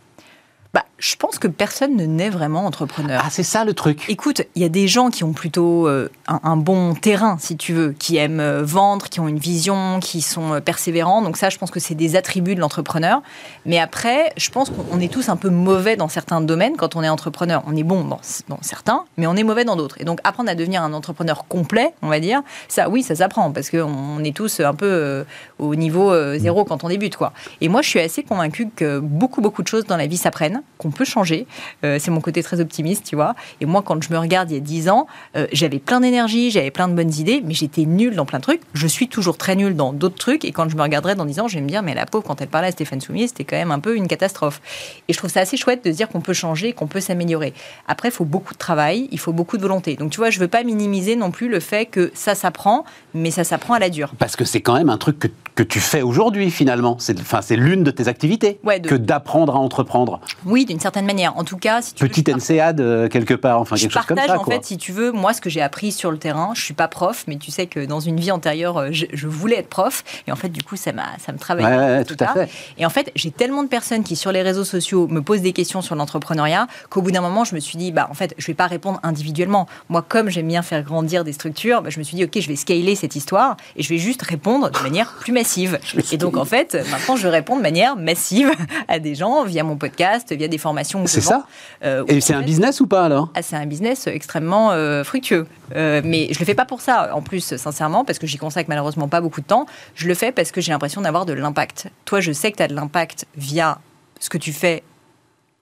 Bah, je pense que personne ne naît vraiment entrepreneur. Ah, c'est ça le truc. Écoute, il y a des gens qui ont plutôt euh, un, bon terrain, si tu veux, qui aiment euh, vendre, qui ont une vision, qui sont euh, persévérants. Donc ça, je pense que c'est des attributs de l'entrepreneur. Mais après, je pense qu'on est tous un peu mauvais dans certains domaines quand on est entrepreneur. On est bon dans, dans certains, mais on est mauvais dans d'autres. Et donc apprendre à devenir un entrepreneur complet, on va dire, ça, oui, ça s'apprend parce qu'on est tous un peu au niveau zéro quand on débute, quoi. Et moi, je suis assez convaincue que beaucoup, beaucoup de choses dans la vie s'apprennent on peut changer. Euh, c'est mon côté très optimiste, tu vois. Et moi, quand je me regarde il y a 10 ans, euh, j'avais plein d'énergie, j'avais plein de bonnes idées, mais j'étais nulle dans plein de trucs. Je suis toujours très nulle dans d'autres trucs. Et quand je me regarderai dans 10 ans, je vais me dire, mais la pauvre, quand elle parlait à Stéphane Soumier, c'était quand même un peu une catastrophe. Et je trouve ça assez chouette de se dire qu'on peut changer, qu'on peut s'améliorer. Après, il faut beaucoup de travail, il faut beaucoup de volonté. Donc, tu vois, je veux pas minimiser non plus le fait que ça s'apprend, mais ça s'apprend à la dure. Parce que c'est quand même un truc que, que tu fais aujourd'hui, finalement. C'est l'une de tes activités que d'apprendre à entreprendre. Oui, d'une certaine manière. En tout cas, si tu petite NCAD euh, quelque part, enfin quelque chose comme ça. en fait, si tu veux, moi ce que j'ai appris sur le terrain. Je suis pas prof, mais tu sais que dans une vie antérieure, euh, je, voulais être prof, et en fait, du coup, ça m'a ça me travaille. Ouais, tout, à fait. Et en fait, j'ai tellement de personnes qui sur les réseaux sociaux me posent des questions sur l'entrepreneuriat qu'au bout d'un moment, je me suis dit, bah en fait, je vais pas répondre individuellement. Moi, comme j'aime bien faire grandir des structures, bah, je me suis dit, ok, je vais scaler cette histoire et je vais juste répondre de manière plus massive. et donc, en fait, maintenant, je réponds de manière massive à des gens via mon podcast, via des formations. C'est ça. Euh, Et c'est un business ou pas alors? Ah, C'est un business extrêmement euh, fructueux. Euh, mais je le fais pas pour ça, en plus, sincèrement, parce que j'y consacre malheureusement pas beaucoup de temps. Je le fais parce que j'ai l'impression d'avoir de l'impact. Toi, je sais que tu as de l'impact via ce que tu fais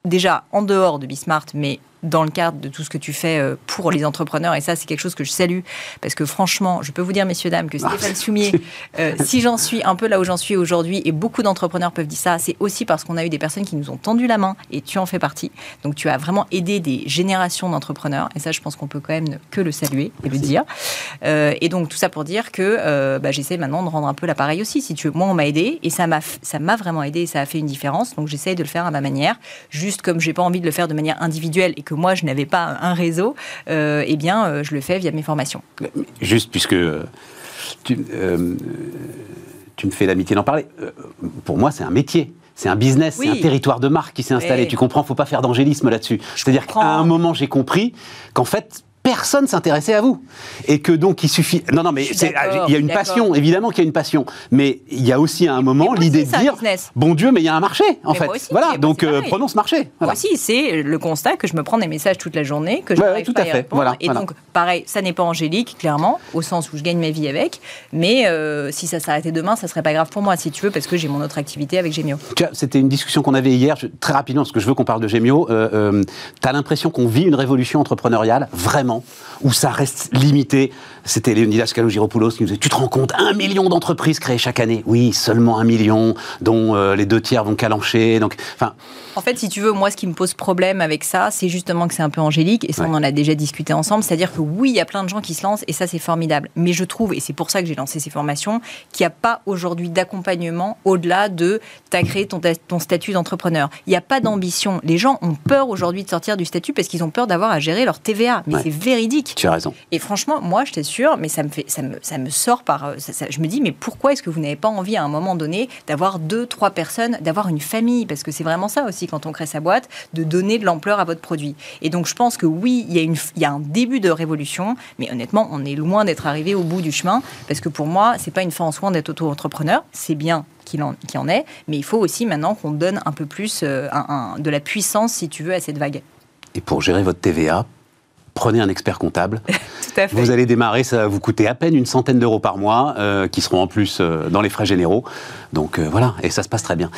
déjà en dehors de Bismart, mais dans le cadre de tout ce que tu fais euh, pour les entrepreneurs. Et ça, c'est quelque chose que je salue. Parce que franchement, je peux vous dire, messieurs, dames, que ah, Stéphane Soumier, euh, si j'en suis un peu là où j'en suis aujourd'hui, et beaucoup d'entrepreneurs peuvent dire ça, c'est aussi parce qu'on a eu des personnes qui nous ont tendu la main et tu en fais partie. Donc tu as vraiment aidé des générations d'entrepreneurs. Et ça, je pense qu'on peut quand même que le saluer et le dire. Euh, et donc tout ça pour dire que bah, j'essaie maintenant de rendre un peu l'appareil aussi. Si tu veux, moi, on m'a aidé et ça m'a ça m'a vraiment aidé et ça a fait une différence. Donc j'essaie de le faire à ma manière, juste comme j'ai pas envie de le faire de manière individuelle et que moi je n'avais pas un réseau, euh, eh bien euh, je le fais via mes formations. Juste puisque euh, tu, me fais l'amitié d'en parler, pour moi c'est un métier. C'est un business, c'est un territoire de marque qui s'est installé. Tu comprends, faut pas faire d'angélisme là-dessus. C'est-à-dire qu'à un moment, j'ai compris qu'en fait, personne s'intéressait à vous. Et que donc il suffit. Non, non, mais il y a une passion, évidemment qu'il y a une passion. Mais il y a aussi à un moment l'idée de dire bon Dieu, mais il y a un marché, en fait. voilà, donc euh, prenons ce marché. Moi aussi, c'est le constat que je me prends des messages toute la journée, que je ouais, tout à, fait. Voilà, et donc, pareil, ça n'est pas angélique, clairement, au sens où je gagne ma vie avec. Mais euh, si ça s'arrêtait demain, ça serait pas grave pour moi, si tu veux, parce que j'ai mon autre activité avec Gemio. C'était une discussion qu'on avait hier, très rapidement, parce que je veux qu'on parle de Gemio. Euh, tu as l'impression qu'on vit une révolution entrepreneuriale, vraiment? Où ça reste limité. C'était Leonidas Kalogiropoulos qui nous disait Tu te rends compte, un million d'entreprises créées chaque année Oui, seulement un million, dont euh, les deux tiers vont calancher. Donc, enfin. En fait, si tu veux, moi, ce qui me pose problème avec ça, c'est justement que c'est un peu angélique, et ça, on en a déjà discuté ensemble. C'est-à-dire que oui, il y a plein de gens qui se lancent, et ça, c'est formidable. Mais je trouve, et c'est pour ça que j'ai lancé ces formations, qu'il n'y a pas aujourd'hui d'accompagnement au-delà de tu as créé ton, ton statut d'entrepreneur. Il n'y a pas d'ambition. Les gens ont peur aujourd'hui de sortir du statut parce qu'ils ont peur d'avoir à gérer leur TVA. Mais c'est véridique. Tu as raison. Et franchement, moi, je t'assure, mais ça me, sort par. Euh, je me dis, mais pourquoi est-ce que vous n'avez pas envie à un moment donné d'avoir deux, trois personnes, d'avoir une famille? Parce que c'est vraiment ça aussi quand on crée sa boîte, de donner de l'ampleur à votre produit. Et donc, je pense que oui, il y, a un début de révolution, mais honnêtement, on est loin d'être arrivé au bout du chemin. Parce que pour moi, c'est pas une fin en soi d'être auto-entrepreneur. C'est bien qu'il en, en est, mais il faut aussi maintenant qu'on donne un peu plus euh, de la puissance, si tu veux, à cette vague. Et pour gérer votre TVA, prenez un expert comptable. Vous allez démarrer, ça va vous coûter à peine une centaine d'euros par mois, euh, qui seront en plus euh, dans les frais généraux. Donc euh, voilà, et ça se passe très bien.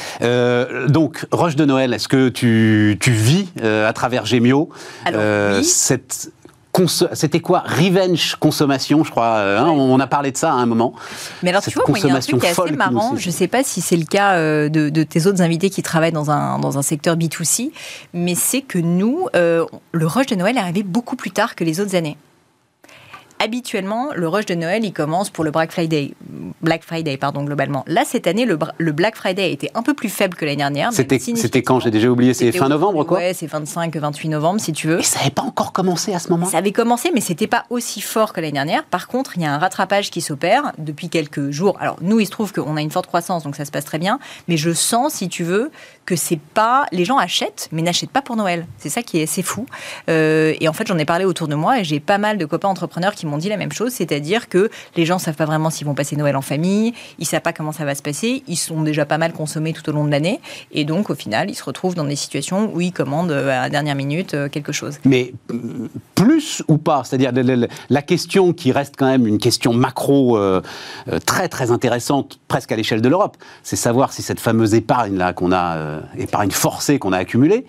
donc, Roche de Noël, est-ce que tu, tu vis à travers Gemio cette c'était quoi? Revenge consommation, je crois. Euh, hein, on a parlé de ça à un moment. Mais alors, tu vois, moi, il y a un truc assez marrant. Je ne sais pas si c'est le cas euh, de, tes autres invités qui travaillent dans un, dans un secteur B2C, mais c'est que nous, euh, le rush de Noël est arrivé beaucoup plus tard que les autres années habituellement, le rush de Noël, il commence pour le Black Friday. Black Friday, pardon, globalement. Là, cette année, le, Black Friday a été un peu plus faible que l'année dernière. C'était quand? J'ai déjà oublié. C'est fin novembre, quoi? Ouais, c'est 25, 28 novembre, si tu veux. Et ça n'avait pas encore commencé à ce moment Ça avait commencé, mais c'était pas aussi fort que l'année dernière. Par contre, il y a un rattrapage qui s'opère depuis quelques jours. Alors, nous, il se trouve qu'on a une forte croissance, donc ça se passe très bien. Mais je sens, si tu veux, que c'est pas. Les gens achètent, mais n'achètent pas pour Noël. C'est ça qui est assez fou. Euh, et en fait, j'en ai parlé autour de moi et j'ai pas mal de copains entrepreneurs qui m'ont dit la même chose, c'est-à-dire que les gens savent pas vraiment s'ils vont passer Noël en famille, ils savent pas comment ça va se passer, ils sont déjà pas mal consommés tout au long de l'année, et donc au final, ils se retrouvent dans des situations où ils commandent euh, à la dernière minute euh, quelque chose. Mais plus ou pas? C'est-à-dire la question qui reste quand même une question macro très très intéressante, presque à l'échelle de l'Europe, c'est savoir si cette fameuse épargne là qu'on a épargne forcée qu'on a accumulée,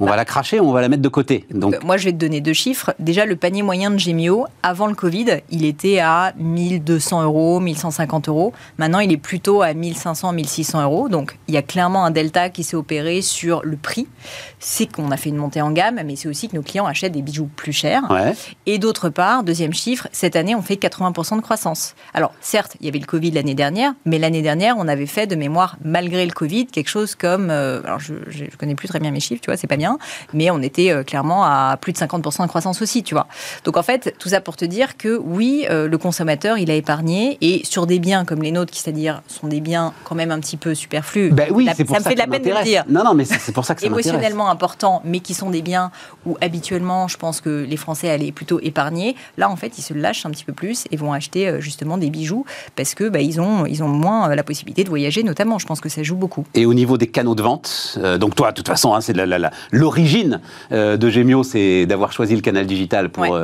on va la cracher, on va la mettre de côté. Donc... Moi, je vais te donner deux chiffres. Déjà, le panier moyen de Gemio, avant le Covid, il était à 1200 euros, 1150 euros. Maintenant, il est plutôt à 1500, 1600 euros. Donc, il y a clairement un delta qui s'est opéré sur le prix. C'est qu'on a fait une montée en gamme, mais c'est aussi que nos clients achètent des bijoux plus chers. Et d'autre part, deuxième chiffre, cette année, on fait 80% de croissance. Alors, certes, il y avait le Covid l'année dernière, mais l'année dernière, on avait fait de mémoire, malgré le Covid, quelque chose comme. Euh, alors, je ne connais plus très bien mes chiffres, tu vois, c'est pas bien mais on était euh, clairement à plus de 50% de croissance aussi, tu vois. Donc en fait, tout ça pour te dire que oui, euh, le consommateur, il a épargné, et sur des biens comme les nôtres, qui c'est-à-dire sont des biens quand même un petit peu superflus, ben oui, ça, me fait de la peine de le dire. Non, non, mais c'est pour ça que ça Émotionnellement important, mais qui sont des biens où habituellement, je pense que les Français allaient plutôt épargner. Là, en fait, ils se lâchent un petit peu plus et vont acheter euh, justement des bijoux parce que bah, ils, ont, ils ont moins la possibilité de voyager, notamment. Je pense que ça joue beaucoup. Et au niveau des canaux de vente, donc toi, de toute façon, hein, c'est l'origine de Gemio, c'est d'avoir choisi le canal digital pour,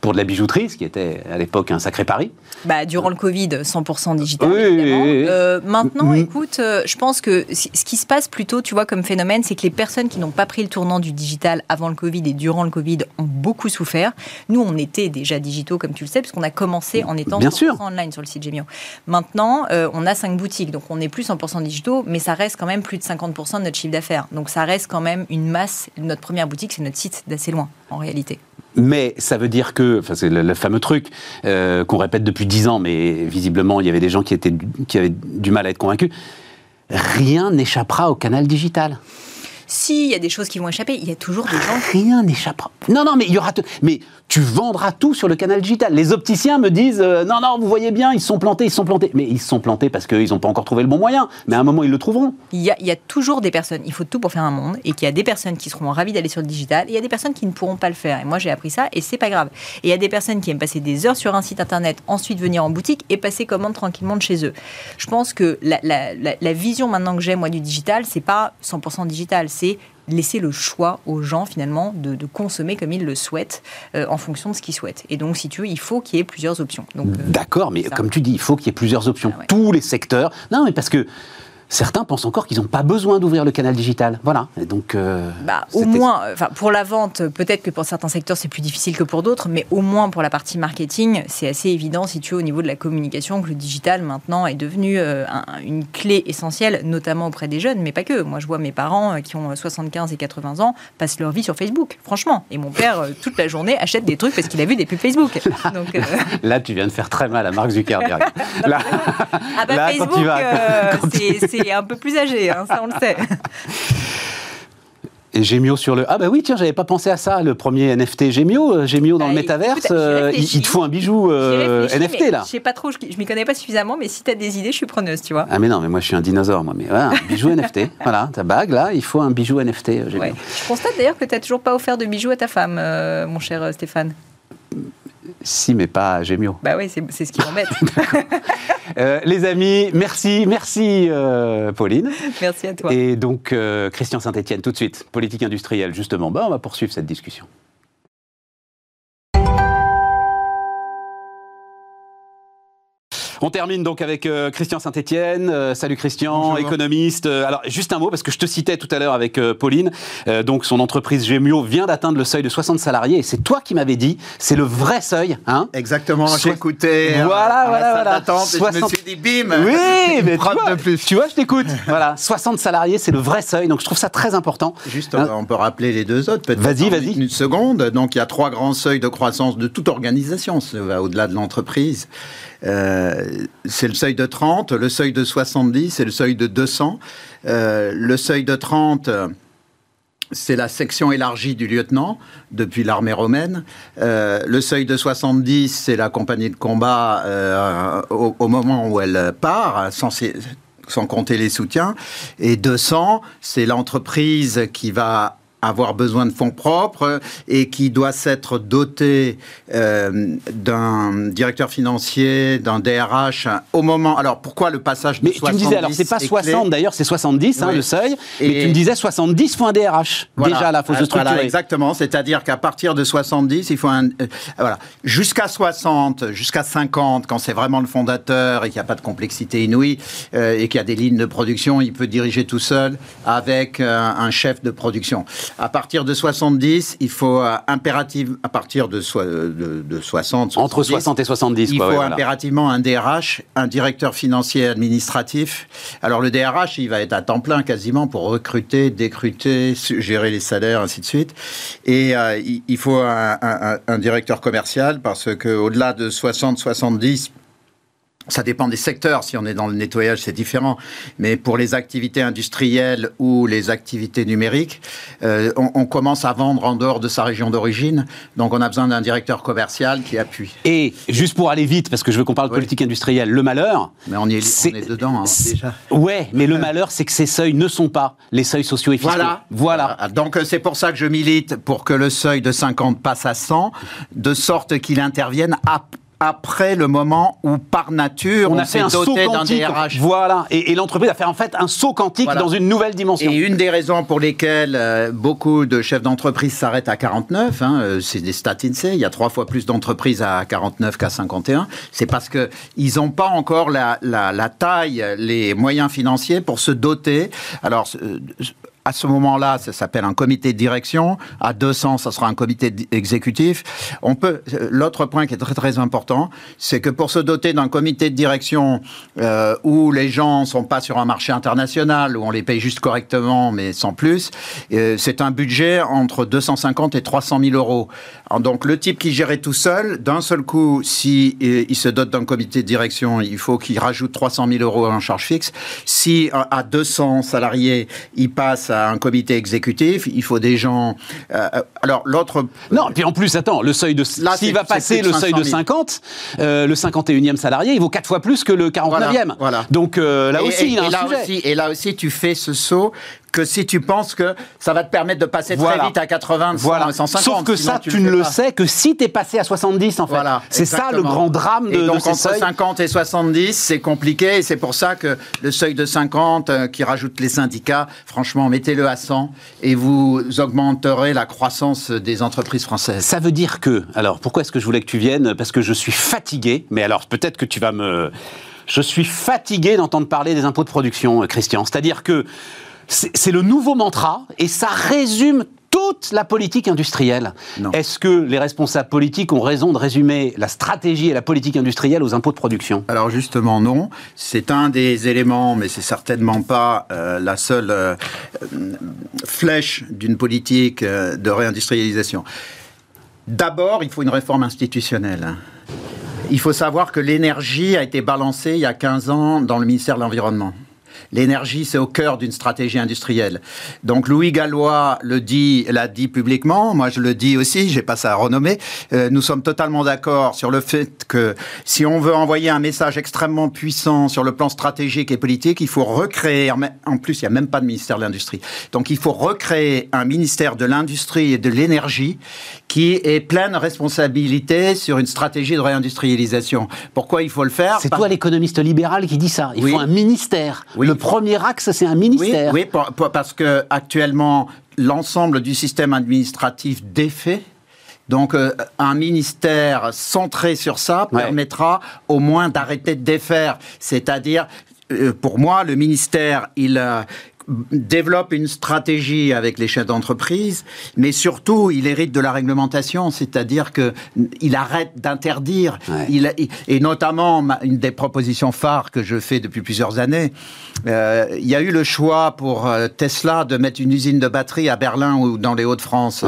pour de la bijouterie, ce qui était à l'époque un sacré pari. Bah, durant le Covid, 100% digital, évidemment. maintenant, écoute, je pense que ce qui se passe plutôt, tu vois, comme phénomène, c'est que les personnes qui n'ont pas pris le tournant du digital avant le Covid et durant le Covid ont beaucoup souffert. Nous, on était déjà digitaux, comme tu le sais, puisqu'on a commencé en étant Bien sûr. online sur le site Gemio. Maintenant, euh, on a cinq boutiques, donc on n'est plus 100% digitaux, mais ça reste quand même plus de 50% de notre chiffre d'affaires. Donc ça reste quand même une masse. Notre première boutique, c'est notre site d'assez loin, en réalité. Mais ça veut dire que, enfin c'est le, fameux truc euh, qu'on répète depuis 10 ans, mais visiblement il y avait des gens qui, étaient, qui avaient du mal à être convaincus, rien n'échappera au canal digital. S'il y a des choses qui vont échapper, il y a toujours des gens. Rien n'échappera. Non, non, mais il y aura. Mais tu vendras tout sur le canal digital. Les opticiens me disent euh, non, non, vous voyez bien, ils sont plantés, ils sont plantés. Mais ils sont plantés parce qu'ils n'ont pas encore trouvé le bon moyen. Mais à un moment, ils le trouveront. Il y, a, il y a toujours des personnes, il faut tout pour faire un monde, et qu'il y a des personnes qui seront ravies d'aller sur le digital, et il y a des personnes qui ne pourront pas le faire. Et moi, j'ai appris ça, et c'est pas grave. Et il y a des personnes qui aiment passer des heures sur un site internet, ensuite venir en boutique et passer commande tranquillement de chez eux. Je pense que la, la, la vision maintenant que j'ai, moi, du digital, c'est pas 100% digital, c'est laisser le choix aux gens finalement de, consommer comme ils le souhaitent euh, en fonction de ce qu'ils souhaitent. Et donc, si tu veux, il faut qu'il y ait plusieurs options. Euh, D'accord, mais comme tu dis, il faut qu'il y ait plusieurs options. Ah Tous les secteurs. Non, mais parce que certains pensent encore qu'ils n'ont pas besoin d'ouvrir le canal digital. Voilà. Et donc, euh, bah, au moins, enfin, pour la vente, peut-être que pour certains secteurs c'est plus difficile que pour d'autres, mais au moins pour la partie marketing, c'est assez évident, si tu veux, au niveau de la communication, que le digital maintenant est devenu euh, une clé essentielle, notamment auprès des jeunes, mais pas que. Moi, je vois mes parents euh, qui ont 75 et 80 ans passent leur vie sur Facebook, franchement. Et mon père, toute la journée, achète des trucs parce qu'il a vu des pubs Facebook. Donc, Là, tu viens de faire très mal à Mark Zuckerberg. là, ah bah, Facebook, c'est est un peu plus âgé, hein, ça on le sait. Et Gemio sur le. Ah bah oui, tiens, j'avais pas pensé à ça, le premier NFT Gemio, euh, Gemio dans le bah, métaverse, euh, il, te faut un bijou euh, NFT là. Je sais pas trop, je, je m'y connais pas suffisamment, mais si tu as des idées, je suis preneuse, tu vois. Ah mais non, mais moi je suis un dinosaure, moi. Mais voilà, un bijou NFT. Voilà, ta bague là, il faut un bijou NFT. Ouais. Je constate d'ailleurs que tu n'as toujours pas offert de bijoux à ta femme, mon cher Stéphane. Si, mais pas à Gemio. Bah oui, c'est ce qui m'embête. euh, les amis, merci, merci euh, Pauline. Merci à toi. Et donc, euh, Christian Saint-Etienne, tout de suite, politique industrielle, justement. Bah, on va poursuivre cette discussion. On termine donc avec euh, Christian Saint-Etienne. Euh, salut Christian, économiste. Euh, alors juste un mot parce que je te citais tout à l'heure avec Pauline. donc son entreprise Gemio vient d'atteindre le seuil de 60 salariés et c'est toi qui m'avais dit c'est le vrai seuil, hein Exactement. J'ai écouté. Voilà, voilà, voilà. 60... dit bim. Oui, mais tu vois, plus. tu vois, je t'écoute. voilà, 60 salariés, c'est le vrai seuil. Donc je trouve ça très important. Juste, hein on peut rappeler les deux autres. Vas-y, vas-y. Une seconde. Donc il y a trois grands seuils de croissance de toute organisation. Ça va au-delà de l'entreprise. Euh, c'est le seuil de 30, le seuil de 70 et le seuil de 200. Euh, le seuil de 30 c'est la section élargie du lieutenant depuis l'armée romaine. Euh, le seuil de 70, c'est la compagnie de combat au, moment où elle part, sans, sans compter les soutiens. Et 200, c'est l'entreprise qui va avoir besoin de fonds propres et qui doit s'être doté euh, d'un directeur financier, d'un DRH au moment. Alors pourquoi le passage de mais 70 tu me disais alors c'est pas 60 d'ailleurs, c'est 70 hein, le seuil. Et mais tu me disais 70 faut un DRH. Déjà là, faut se structurer. Voilà, exactement. C'est-à-dire qu'à partir de 70, il faut un euh, voilà jusqu'à 60, jusqu'à 50 quand c'est vraiment le fondateur et qu'il n'y a pas de complexité inouïe euh, et qu'il y a des lignes de production, il peut diriger tout seul avec un chef de production. À partir de 70, il faut euh, impérativement, à partir de, de, de 60, entre 60 et 70, il faut impérativement un DRH, un directeur financier administratif. Alors le DRH, il va être à temps plein quasiment pour recruter, décruter, gérer les salaires, ainsi de suite. Et euh, il, faut un, un, un, directeur commercial parce que au-delà de 60-70, ça dépend des secteurs. Si on est dans le nettoyage, c'est différent. Mais pour les activités industrielles ou les activités numériques, euh, on, commence à vendre en dehors de sa région d'origine. Donc, on a besoin d'un directeur commercial qui appuie. Et juste pour aller vite, parce que je veux qu'on parle de politique industrielle, le malheur. Mais on, y est, on est dedans, hein, déjà. Ouais, mais le malheur, c'est que ces seuils ne sont pas les seuils sociaux et fiscaux. Voilà. Voilà. Donc, c'est pour ça que je milite pour que le seuil de 50 passe à 100, de sorte qu'il intervienne à après le moment où, par nature, on, a fait un saut quantique. Voilà, et, l'entreprise a fait en fait un saut quantique dans une nouvelle dimension. Et une des raisons pour lesquelles euh, beaucoup de chefs d'entreprise s'arrêtent à 49, hein, euh, c'est des stats INSEE, il y a trois fois plus d'entreprises à 49 qu'à 51, c'est parce qu'ils n'ont pas encore la, la, taille, les moyens financiers pour se doter. Alors, à ce moment-là, ça s'appelle un comité de direction. À 200, ça sera un comité exécutif. On peut. Euh, l'autre point qui est très très important, c'est que pour se doter d'un comité de direction euh, où les gens sont pas sur un marché international, où on les paye juste correctement, mais sans plus, euh, c'est un budget entre 250 et 300 000 euros. donc le type qui gérait tout seul, d'un seul coup, si il se dote d'un comité de direction, il faut qu'il rajoute 300 000 euros en charge fixe. Si à 200 salariés, il passe un comité exécutif, il faut des gens. Euh, euh, alors l'autre. Non, puis en plus, attends, le seuil de. S'il va passer le seuil de 50, euh, le 51e salarié, il vaut 4 fois plus que le 49e. Voilà. Donc là aussi, il y a un là sujet. Aussi, et là aussi, tu fais ce saut que si tu penses que ça va te permettre de passer très vite à 80, voilà. 150. Sauf que ça, tu, ne le sais que si tu es passé à 70, en fait. Voilà, c'est ça le grand drame de, et donc, entre 50 et 70, c'est compliqué, et c'est pour ça que le seuil de 50, euh, qui rajoute les syndicats, franchement, mettez-le à 100, et vous augmenterez la croissance des entreprises françaises. Ça veut dire que, alors, pourquoi est-ce que je voulais que tu viennes? Parce que je suis fatigué, mais alors, peut-être que tu vas me... Je suis fatigué d'entendre parler des impôts de production, Christian. C'est-à-dire que c'est le nouveau mantra et ça résume toute la politique industrielle. Est-ce que les responsables politiques ont raison de résumer la stratégie et la politique industrielle aux impôts de production? Alors justement non, c'est un des éléments, mais c'est certainement pas euh, la seule euh, flèche d'une politique euh, de réindustrialisation. D'abord, il faut une réforme institutionnelle. Il faut savoir que l'énergie a été balancée il y a 15 ans dans le ministère de l'Environnement. L'énergie, c'est au cœur d'une stratégie industrielle. Donc Louis Gallois le dit, l'a dit publiquement. Moi, je le dis aussi. J'ai pas ça à renommer. Euh, nous sommes totalement d'accord sur le fait que si on veut envoyer un message extrêmement puissant sur le plan stratégique et politique, il faut recréer. En plus, il n'y a même pas de ministère de l'industrie. Donc, il faut recréer un ministère de l'industrie et de l'énergie qui ait pleine responsabilité sur une stratégie de réindustrialisation. Pourquoi il faut le faire? C'est toi l'économiste libéral qui dit ça. Il faut un ministère. Oui premier axe, c'est un ministère. Oui, parce que actuellement, l'ensemble du système administratif défait. Donc, euh, un ministère centré sur ça permettra au moins d'arrêter de défaire. C'est-à-dire, euh, pour moi, le ministère, il, développe une stratégie avec les chefs d'entreprise, mais surtout, il hérite de la réglementation, c'est-à-dire que il arrête d'interdire. et notamment, une des propositions phares que je fais depuis plusieurs années, euh, il y a eu le choix pour euh, Tesla de mettre une usine de batterie à Berlin ou dans les Hauts-de-France.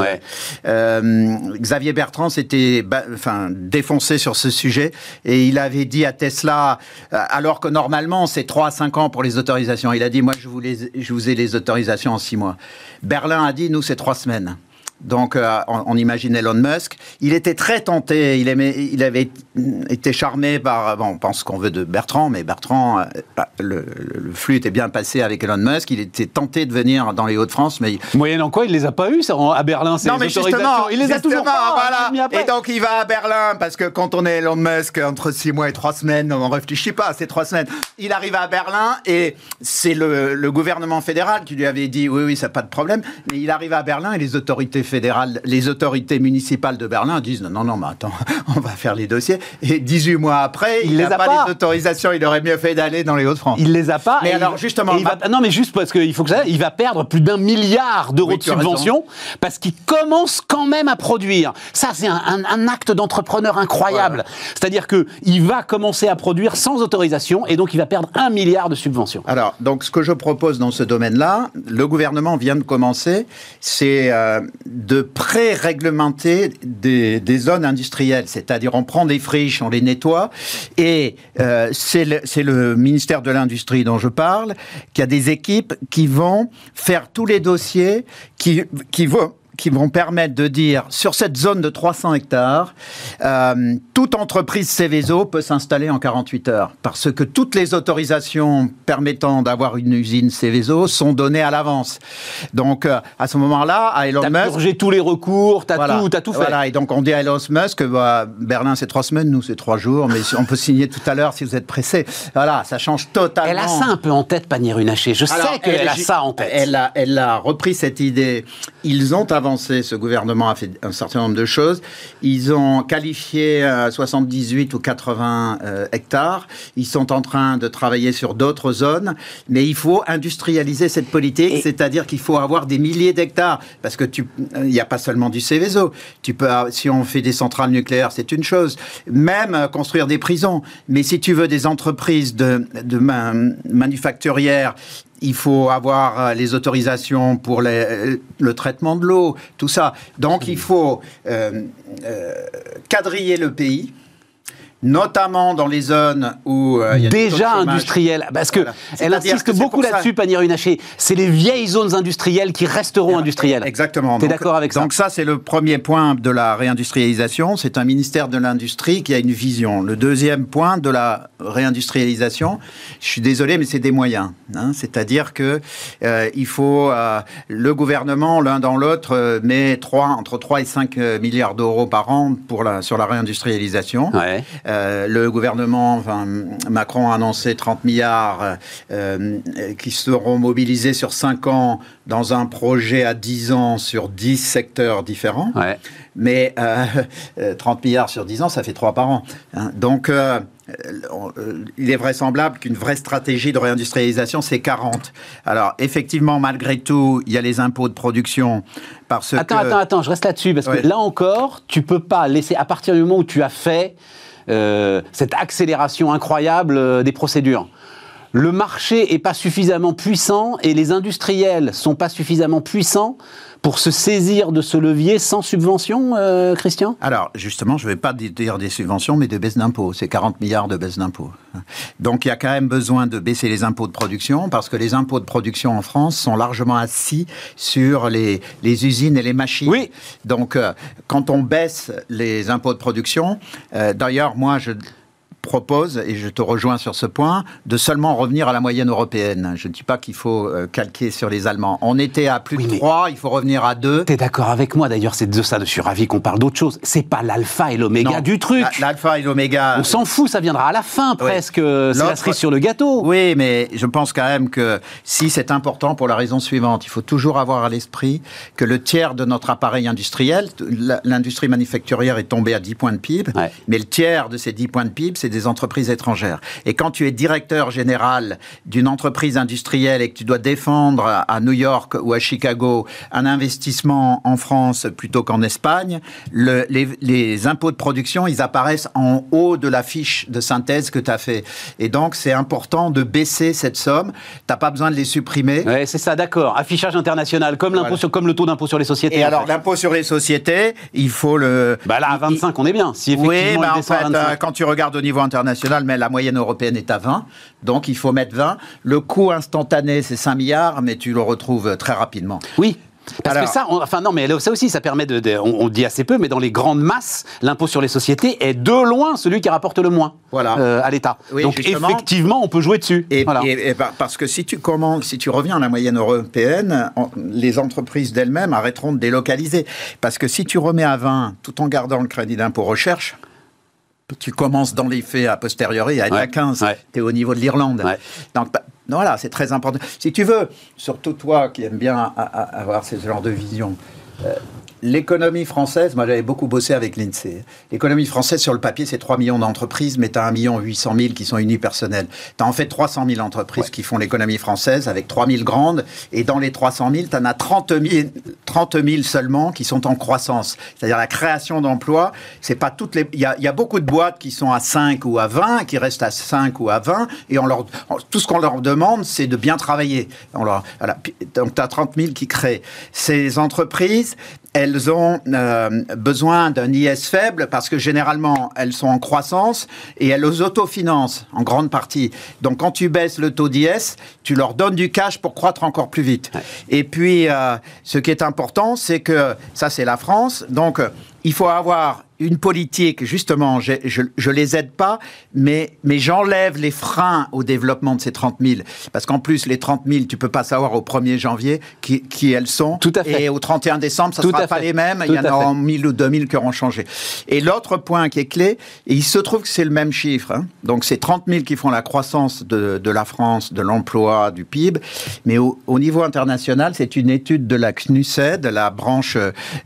Euh, Xavier Bertrand s'était enfin, défoncé sur ce sujet et il avait dit à Tesla, alors que normalement c'est 3 à 5 ans pour les autorisations, il a dit, moi je vous, je vous ai les autorisations en 6 mois. Berlin a dit, nous c'est 3 semaines. Donc, euh, on, imagine Elon Musk. Il était très tenté. Il, aimait, il avait été charmé par. Bon, on pense qu'on veut de Bertrand, mais Bertrand, euh, bah, le, flux était bien passé avec Elon Musk. Il était tenté de venir dans les Hauts-de-France, mais. Moyennant quoi, il les a pas eu à Berlin. non, mais justement, il les a toujours pas. Voilà. Et donc, il va à Berlin parce que quand on est Elon Musk, entre 6 mois et 3 semaines, on réfléchit pas à ces 3 semaines. Il arrive à Berlin et c'est le, le gouvernement fédéral qui lui avait dit oui, oui, ça pas de problème. Mais il arrive à Berlin et les autorités fédérales, les autorités municipales de Berlin disent non, non, mais attends, on va faire les dossiers. Et 18 mois après, il n'a pas, les autorisations. Il aurait mieux fait d'aller dans les Hauts-de-France. Il les a pas. Mais alors, justement. non, mais juste parce qu'il faut que ça. Il va perdre plus d'un milliard d'euros de subventions parce qu'il commence quand même à produire. Ça, c'est un, acte d'entrepreneur incroyable. C'est-à-dire qu'il va commencer à produire sans autorisation et donc il va perdre un milliard de subventions. Alors, donc, ce que je propose dans ce domaine-là, le gouvernement vient de commencer, c'est euh, de pré-réglementer des, zones industrielles. C'est-à-dire, on prend des friches, on les nettoie, et euh, c'est le, ministère de l'Industrie dont je parle, qui a des équipes qui vont faire tous les dossiers, qui, qui vont qui vont permettre de dire, sur cette zone de 300 hectares, euh, toute entreprise Céveso peut s'installer en 48 heures. Parce que toutes les autorisations permettant d'avoir une usine Céveso sont données à l'avance. Donc, euh, à ce moment-là, à Elon Musk... purgé tous les recours, t'as tout, as tout fait. Voilà, et donc on dit à Elon Musk, bah, Berlin c'est trois semaines, nous c'est trois jours, mais on peut signer tout à l'heure si vous êtes pressé. Voilà, ça change totalement. Elle a ça un peu en tête, Pannier-Runacher. Je sais qu'elle a ça en tête. Elle a, elle a repris cette idée. Ils ont avancé, ce gouvernement a fait un certain nombre de choses. Ils ont qualifié 78 ou 80 euh, hectares. Ils sont en train de travailler sur d'autres zones, mais il faut industrialiser cette politique, c'est-à-dire qu'il faut avoir des milliers d'hectares, parce que tu, il n'y a pas seulement du Céveso. Tu peux, si on fait des centrales nucléaires, c'est une chose. Même euh, construire des prisons. Mais si tu veux des entreprises de, de manufacturières il faut avoir euh, les autorisations pour euh, le traitement de l'eau, tout ça. Donc il faut euh, quadriller le pays notamment dans les zones où euh, il y a déjà industrielles, parce que elle insiste beaucoup là-dessus, Pannier Runacher. C'est les vieilles zones industrielles qui resteront industrielles. Exactement. Tu es d'accord avec ça Donc ça, c'est le premier point de la réindustrialisation. C'est un ministère de l'industrie qui a une vision. Le deuxième point de la réindustrialisation, je suis désolé, mais c'est des moyens. Hein. C'est-à-dire que euh, il faut euh, le gouvernement, l'un dans l'autre, met 3, entre 3 et 5 milliards d'euros par an pour la, sur la réindustrialisation. Ouais. Euh, le gouvernement, enfin, Macron a annoncé 30 milliards euh, qui seront mobilisés sur 5 ans dans un projet à 10 ans sur 10 secteurs différents. Mais 30 euh, milliards sur 10 ans, ça fait 3 par an. Hein. Donc, il est vraisemblable qu'une vraie stratégie de réindustrialisation, c'est 40. Alors, effectivement, malgré tout, il y a les impôts de production. Parce attends, attends, attends, je reste là-dessus, parce que là encore, tu peux pas laisser, à partir du moment où tu as fait euh, cette accélération incroyable euh, des procédures. Le marché n'est pas suffisamment puissant et les industriels sont pas suffisamment puissants pour se saisir de ce levier sans subvention, euh, Christian? Alors, justement, je ne vais pas dire des subventions, mais des baisses d'impôts. C'est 40 milliards de baisses d'impôts. Donc, il y a quand même besoin de baisser les impôts de production, parce que les impôts de production en France sont largement assis sur les, les usines et les machines. Oui. Donc, euh, quand on baisse les impôts de production, euh, d'ailleurs, moi, je propose, et je te rejoins sur ce point, de seulement revenir à la moyenne européenne. Je ne dis pas qu'il faut euh, calquer sur les Allemands. On était à plus de 3, il faut revenir à 2. Tu es d'accord avec moi d'ailleurs, c'est de ça, je suis ravi qu'on parle d'autre chose. C'est pas l'alpha et l'oméga du truc. L'alpha et l'oméga. On s'en fout, ça viendra à la fin presque. C'est la cerise sur le gâteau. Oui, mais je pense quand même que si c'est important pour la raison suivante, il faut toujours avoir à l'esprit que le tiers de notre appareil industriel, l'industrie manufacturière est tombée à 10 points de PIB, mais le tiers de ces 10 points de PIB, c'est des entreprises étrangères. Et quand tu es directeur général d'une entreprise industrielle et que tu dois défendre à New York ou à Chicago un investissement en France plutôt qu'en Espagne, le, les, impôts de production, ils apparaissent en haut de la fiche de synthèse que tu as fait. Et donc, c'est important de baisser cette somme. Tu n'as pas besoin de les supprimer. Oui, c'est ça, d'accord. Affichage international, comme, l'impôt comme le taux d'impôt sur les sociétés. Et alors, l'impôt sur les sociétés, il faut le... Bah là, à 25, on est bien. Si effectivement, oui, bah en fait, quand tu regardes au niveau international, mais la moyenne européenne est à 20. Donc il faut mettre 20. Le coût instantané, c'est 5 milliards, mais tu le retrouves très rapidement. Oui, parce que ça, enfin non, mais ça aussi, ça permet de, on, dit assez peu, mais dans les grandes masses, l'impôt sur les sociétés est de loin celui qui rapporte le moins voilà. Euh, à l'État. Donc effectivement, on peut jouer dessus. Et, parce que si tu si tu reviens à la moyenne européenne, les entreprises d'elles-mêmes arrêteront de délocaliser. Parce que si tu remets à 20 tout en gardant le crédit d'impôt recherche, tu commences dans les faits a posteriori à à 15. Tu es au niveau de l'Irlande. Donc, bah, voilà, c'est très important. Si tu veux, surtout toi qui aimes bien avoir ce genre de vision, euh, l'économie française, moi j'avais beaucoup bossé avec l'INSEE. L'économie française, sur le papier, c'est 3 millions d'entreprises, mais tu as 1 million 800 000 qui sont unipersonnelles. Tu as en fait 300 000 entreprises qui font l'économie française, avec 3 000 grandes, et dans les 300 000, tu en as 30 000, 30 000 seulement qui sont en croissance. C'est-à-dire la création d'emplois, c'est pas toutes les... Il y, a, beaucoup de boîtes qui sont à 5 ou à 20, qui restent à 5 ou à 20, et on leur, tout ce qu'on leur demande, c'est de bien travailler. On leur, voilà. Donc tu as 30 000 qui créent. Ces entreprises, elles ont euh, besoin d'un IS faible parce que généralement, elles sont en croissance et elles autofinancent en grande partie. Donc, quand tu baisses le taux d'IS, tu leur donnes du cash pour croître encore plus vite. Et puis, euh, ce qui est important, c'est que ça, c'est la France. Donc, il faut avoir une politique, justement, je, je, les aide pas, mais, mais j'enlève les freins au développement de ces 30 000. Parce qu'en plus, les 30 000, tu peux pas savoir au 1er janvier qui, qui elles sont. Tout à fait. Et au 31 décembre, ça ne sera pas les mêmes. il y en aura 1000 ou 2000 qui auront changé. Et l'autre point qui est clé, et il se trouve que c'est le même chiffre. Hein. Donc, c'est 30 000 qui font la croissance de, de la France, de l'emploi, du PIB. Mais au, au niveau international, c'est une étude de la CNUSED, la branche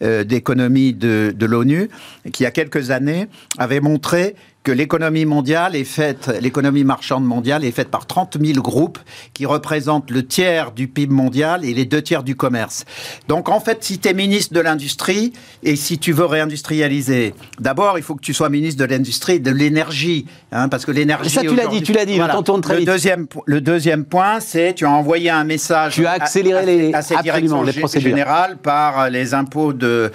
euh, d'économie de, de l'ONU, qui il y a quelques années avait montré que l'économie mondiale est faite, l'économie marchande mondiale est faite par 30 000 groupes qui représentent le tiers du PIB mondial et les deux tiers du commerce. Donc en fait, si tu es ministre de l'industrie et si tu veux réindustrialiser, d'abord il faut que tu sois ministre de l'industrie et de l'énergie, hein, parce que l'énergie. Ça tu l'as dit, tu l'as dit, voilà. très le vite. Deuxième, le deuxième point, c'est tu as envoyé un message. Tu as accéléré les, à, ces directions les procédures générales par les impôts de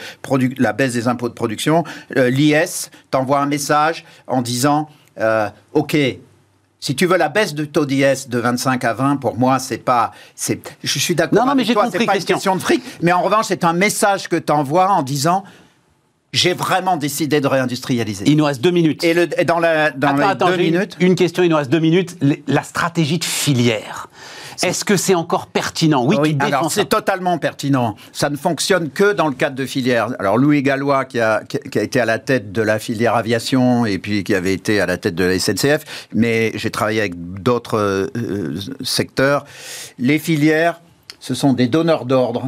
la baisse des impôts de production, euh, l'IS t'envoie un message en disant euh, OK, si tu veux la baisse du taux d'IS de 25 à 20, pour moi, c'est pas. Je suis d'accord. Non, non, mais j'ai compris, pas une question de fric. Mais en revanche, c'est un message que tu envoies en disant j'ai vraiment décidé de réindustrialiser. Il nous reste deux minutes. Et, le, dans, la, dans attends, deux minutes. Une, une, question, il nous reste deux minutes. La stratégie de filière. Est-ce que c'est encore pertinent Oui, alors c'est totalement pertinent. Ça ne fonctionne que dans le cadre de filières. Alors Louis Gallois, qui a, qui a été à la tête de la filière aviation et puis qui avait été à la tête de la SNCF, mais j'ai travaillé avec d'autres euh, secteurs. Les filières, ce sont des donneurs d'ordre,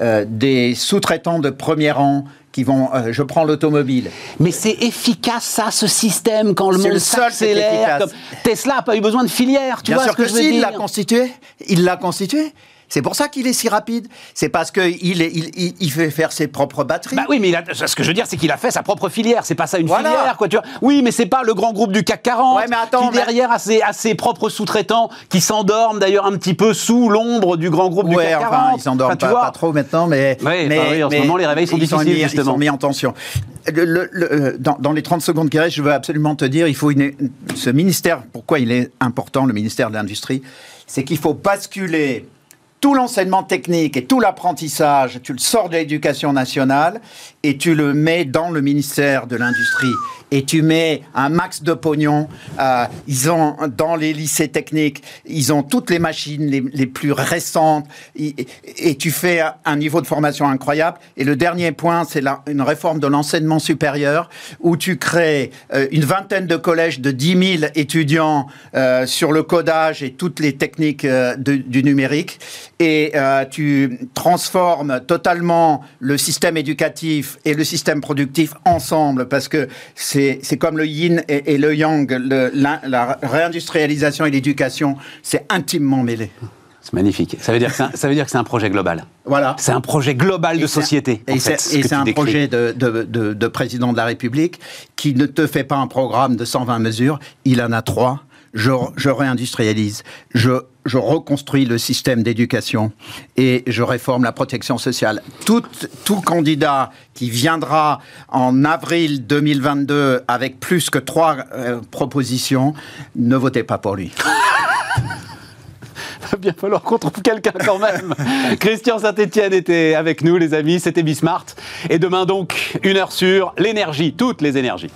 euh, des sous-traitants de premier rang qui vont. Euh, je prends l'automobile. Mais c'est efficace ça, ce système quand le monde s'accélère. Tesla n'a pas eu besoin de filière, tu Bien vois sûr ce que, que je veux si, dire il l'a constitué. Il l'a constitué. C'est pour ça qu'il est si rapide. C'est parce qu'il il, il, fait faire ses propres batteries. Bah oui, mais ce que je veux dire, c'est qu'il a fait sa propre filière. C'est pas ça une filière, quoi. Tu vois oui, mais c'est pas le grand groupe du CAC 40 ouais, mais attends, qui derrière a, ses, a ses propres sous-traitants qui s'endorment d'ailleurs un petit peu sous l'ombre du grand groupe ouais, du CAC 40. Enfin, ils s'endorment enfin, pas, pas, trop maintenant, mais, ouais, mais, bah oui, en mais ce moment les réveils sont difficiles mis, justement. Ils sont mis en tension. Le, le, le, dans, dans, les 30 secondes qui restent, je veux absolument te dire, il faut une, ce ministère. Pourquoi il est important, le ministère de l'industrie, c'est qu'il faut basculer tout l'enseignement technique et tout l'apprentissage, tu le sors de l'éducation nationale et tu le mets dans le ministère de l'Industrie. Et tu mets un max de pognon. Euh, ils ont, dans les lycées techniques, ils ont toutes les machines les, plus récentes. Et, tu fais un niveau de formation incroyable. Et le dernier point, c'est une réforme de l'enseignement supérieur où tu crées euh, une vingtaine de collèges de 10 000 étudiants euh, sur le codage et toutes les techniques euh, du numérique et euh, tu transformes totalement le système éducatif et le système productif ensemble parce que c'est comme le yin et, et le yang, le, la, la réindustrialisation et l'éducation, c'est intimement mêlé. C'est magnifique. Ça veut dire que c'est un, projet global. Voilà. C'est un projet global de société. Et c'est un décris. projet de, de, de, de président de la République qui ne te fait pas un programme de 120 mesures, il en a trois je, je réindustrialise, je, je, reconstruis le système d'éducation et je réforme la protection sociale. Tout, tout, candidat qui viendra en avril 2022 avec plus que trois euh, propositions, ne votez pas pour lui. va bien falloir qu'on trouve quelqu'un quand même. Christian Saint-Etienne était avec nous, les amis. C'était Bismart. Et demain, donc, une heure sur l'énergie, toutes les énergies.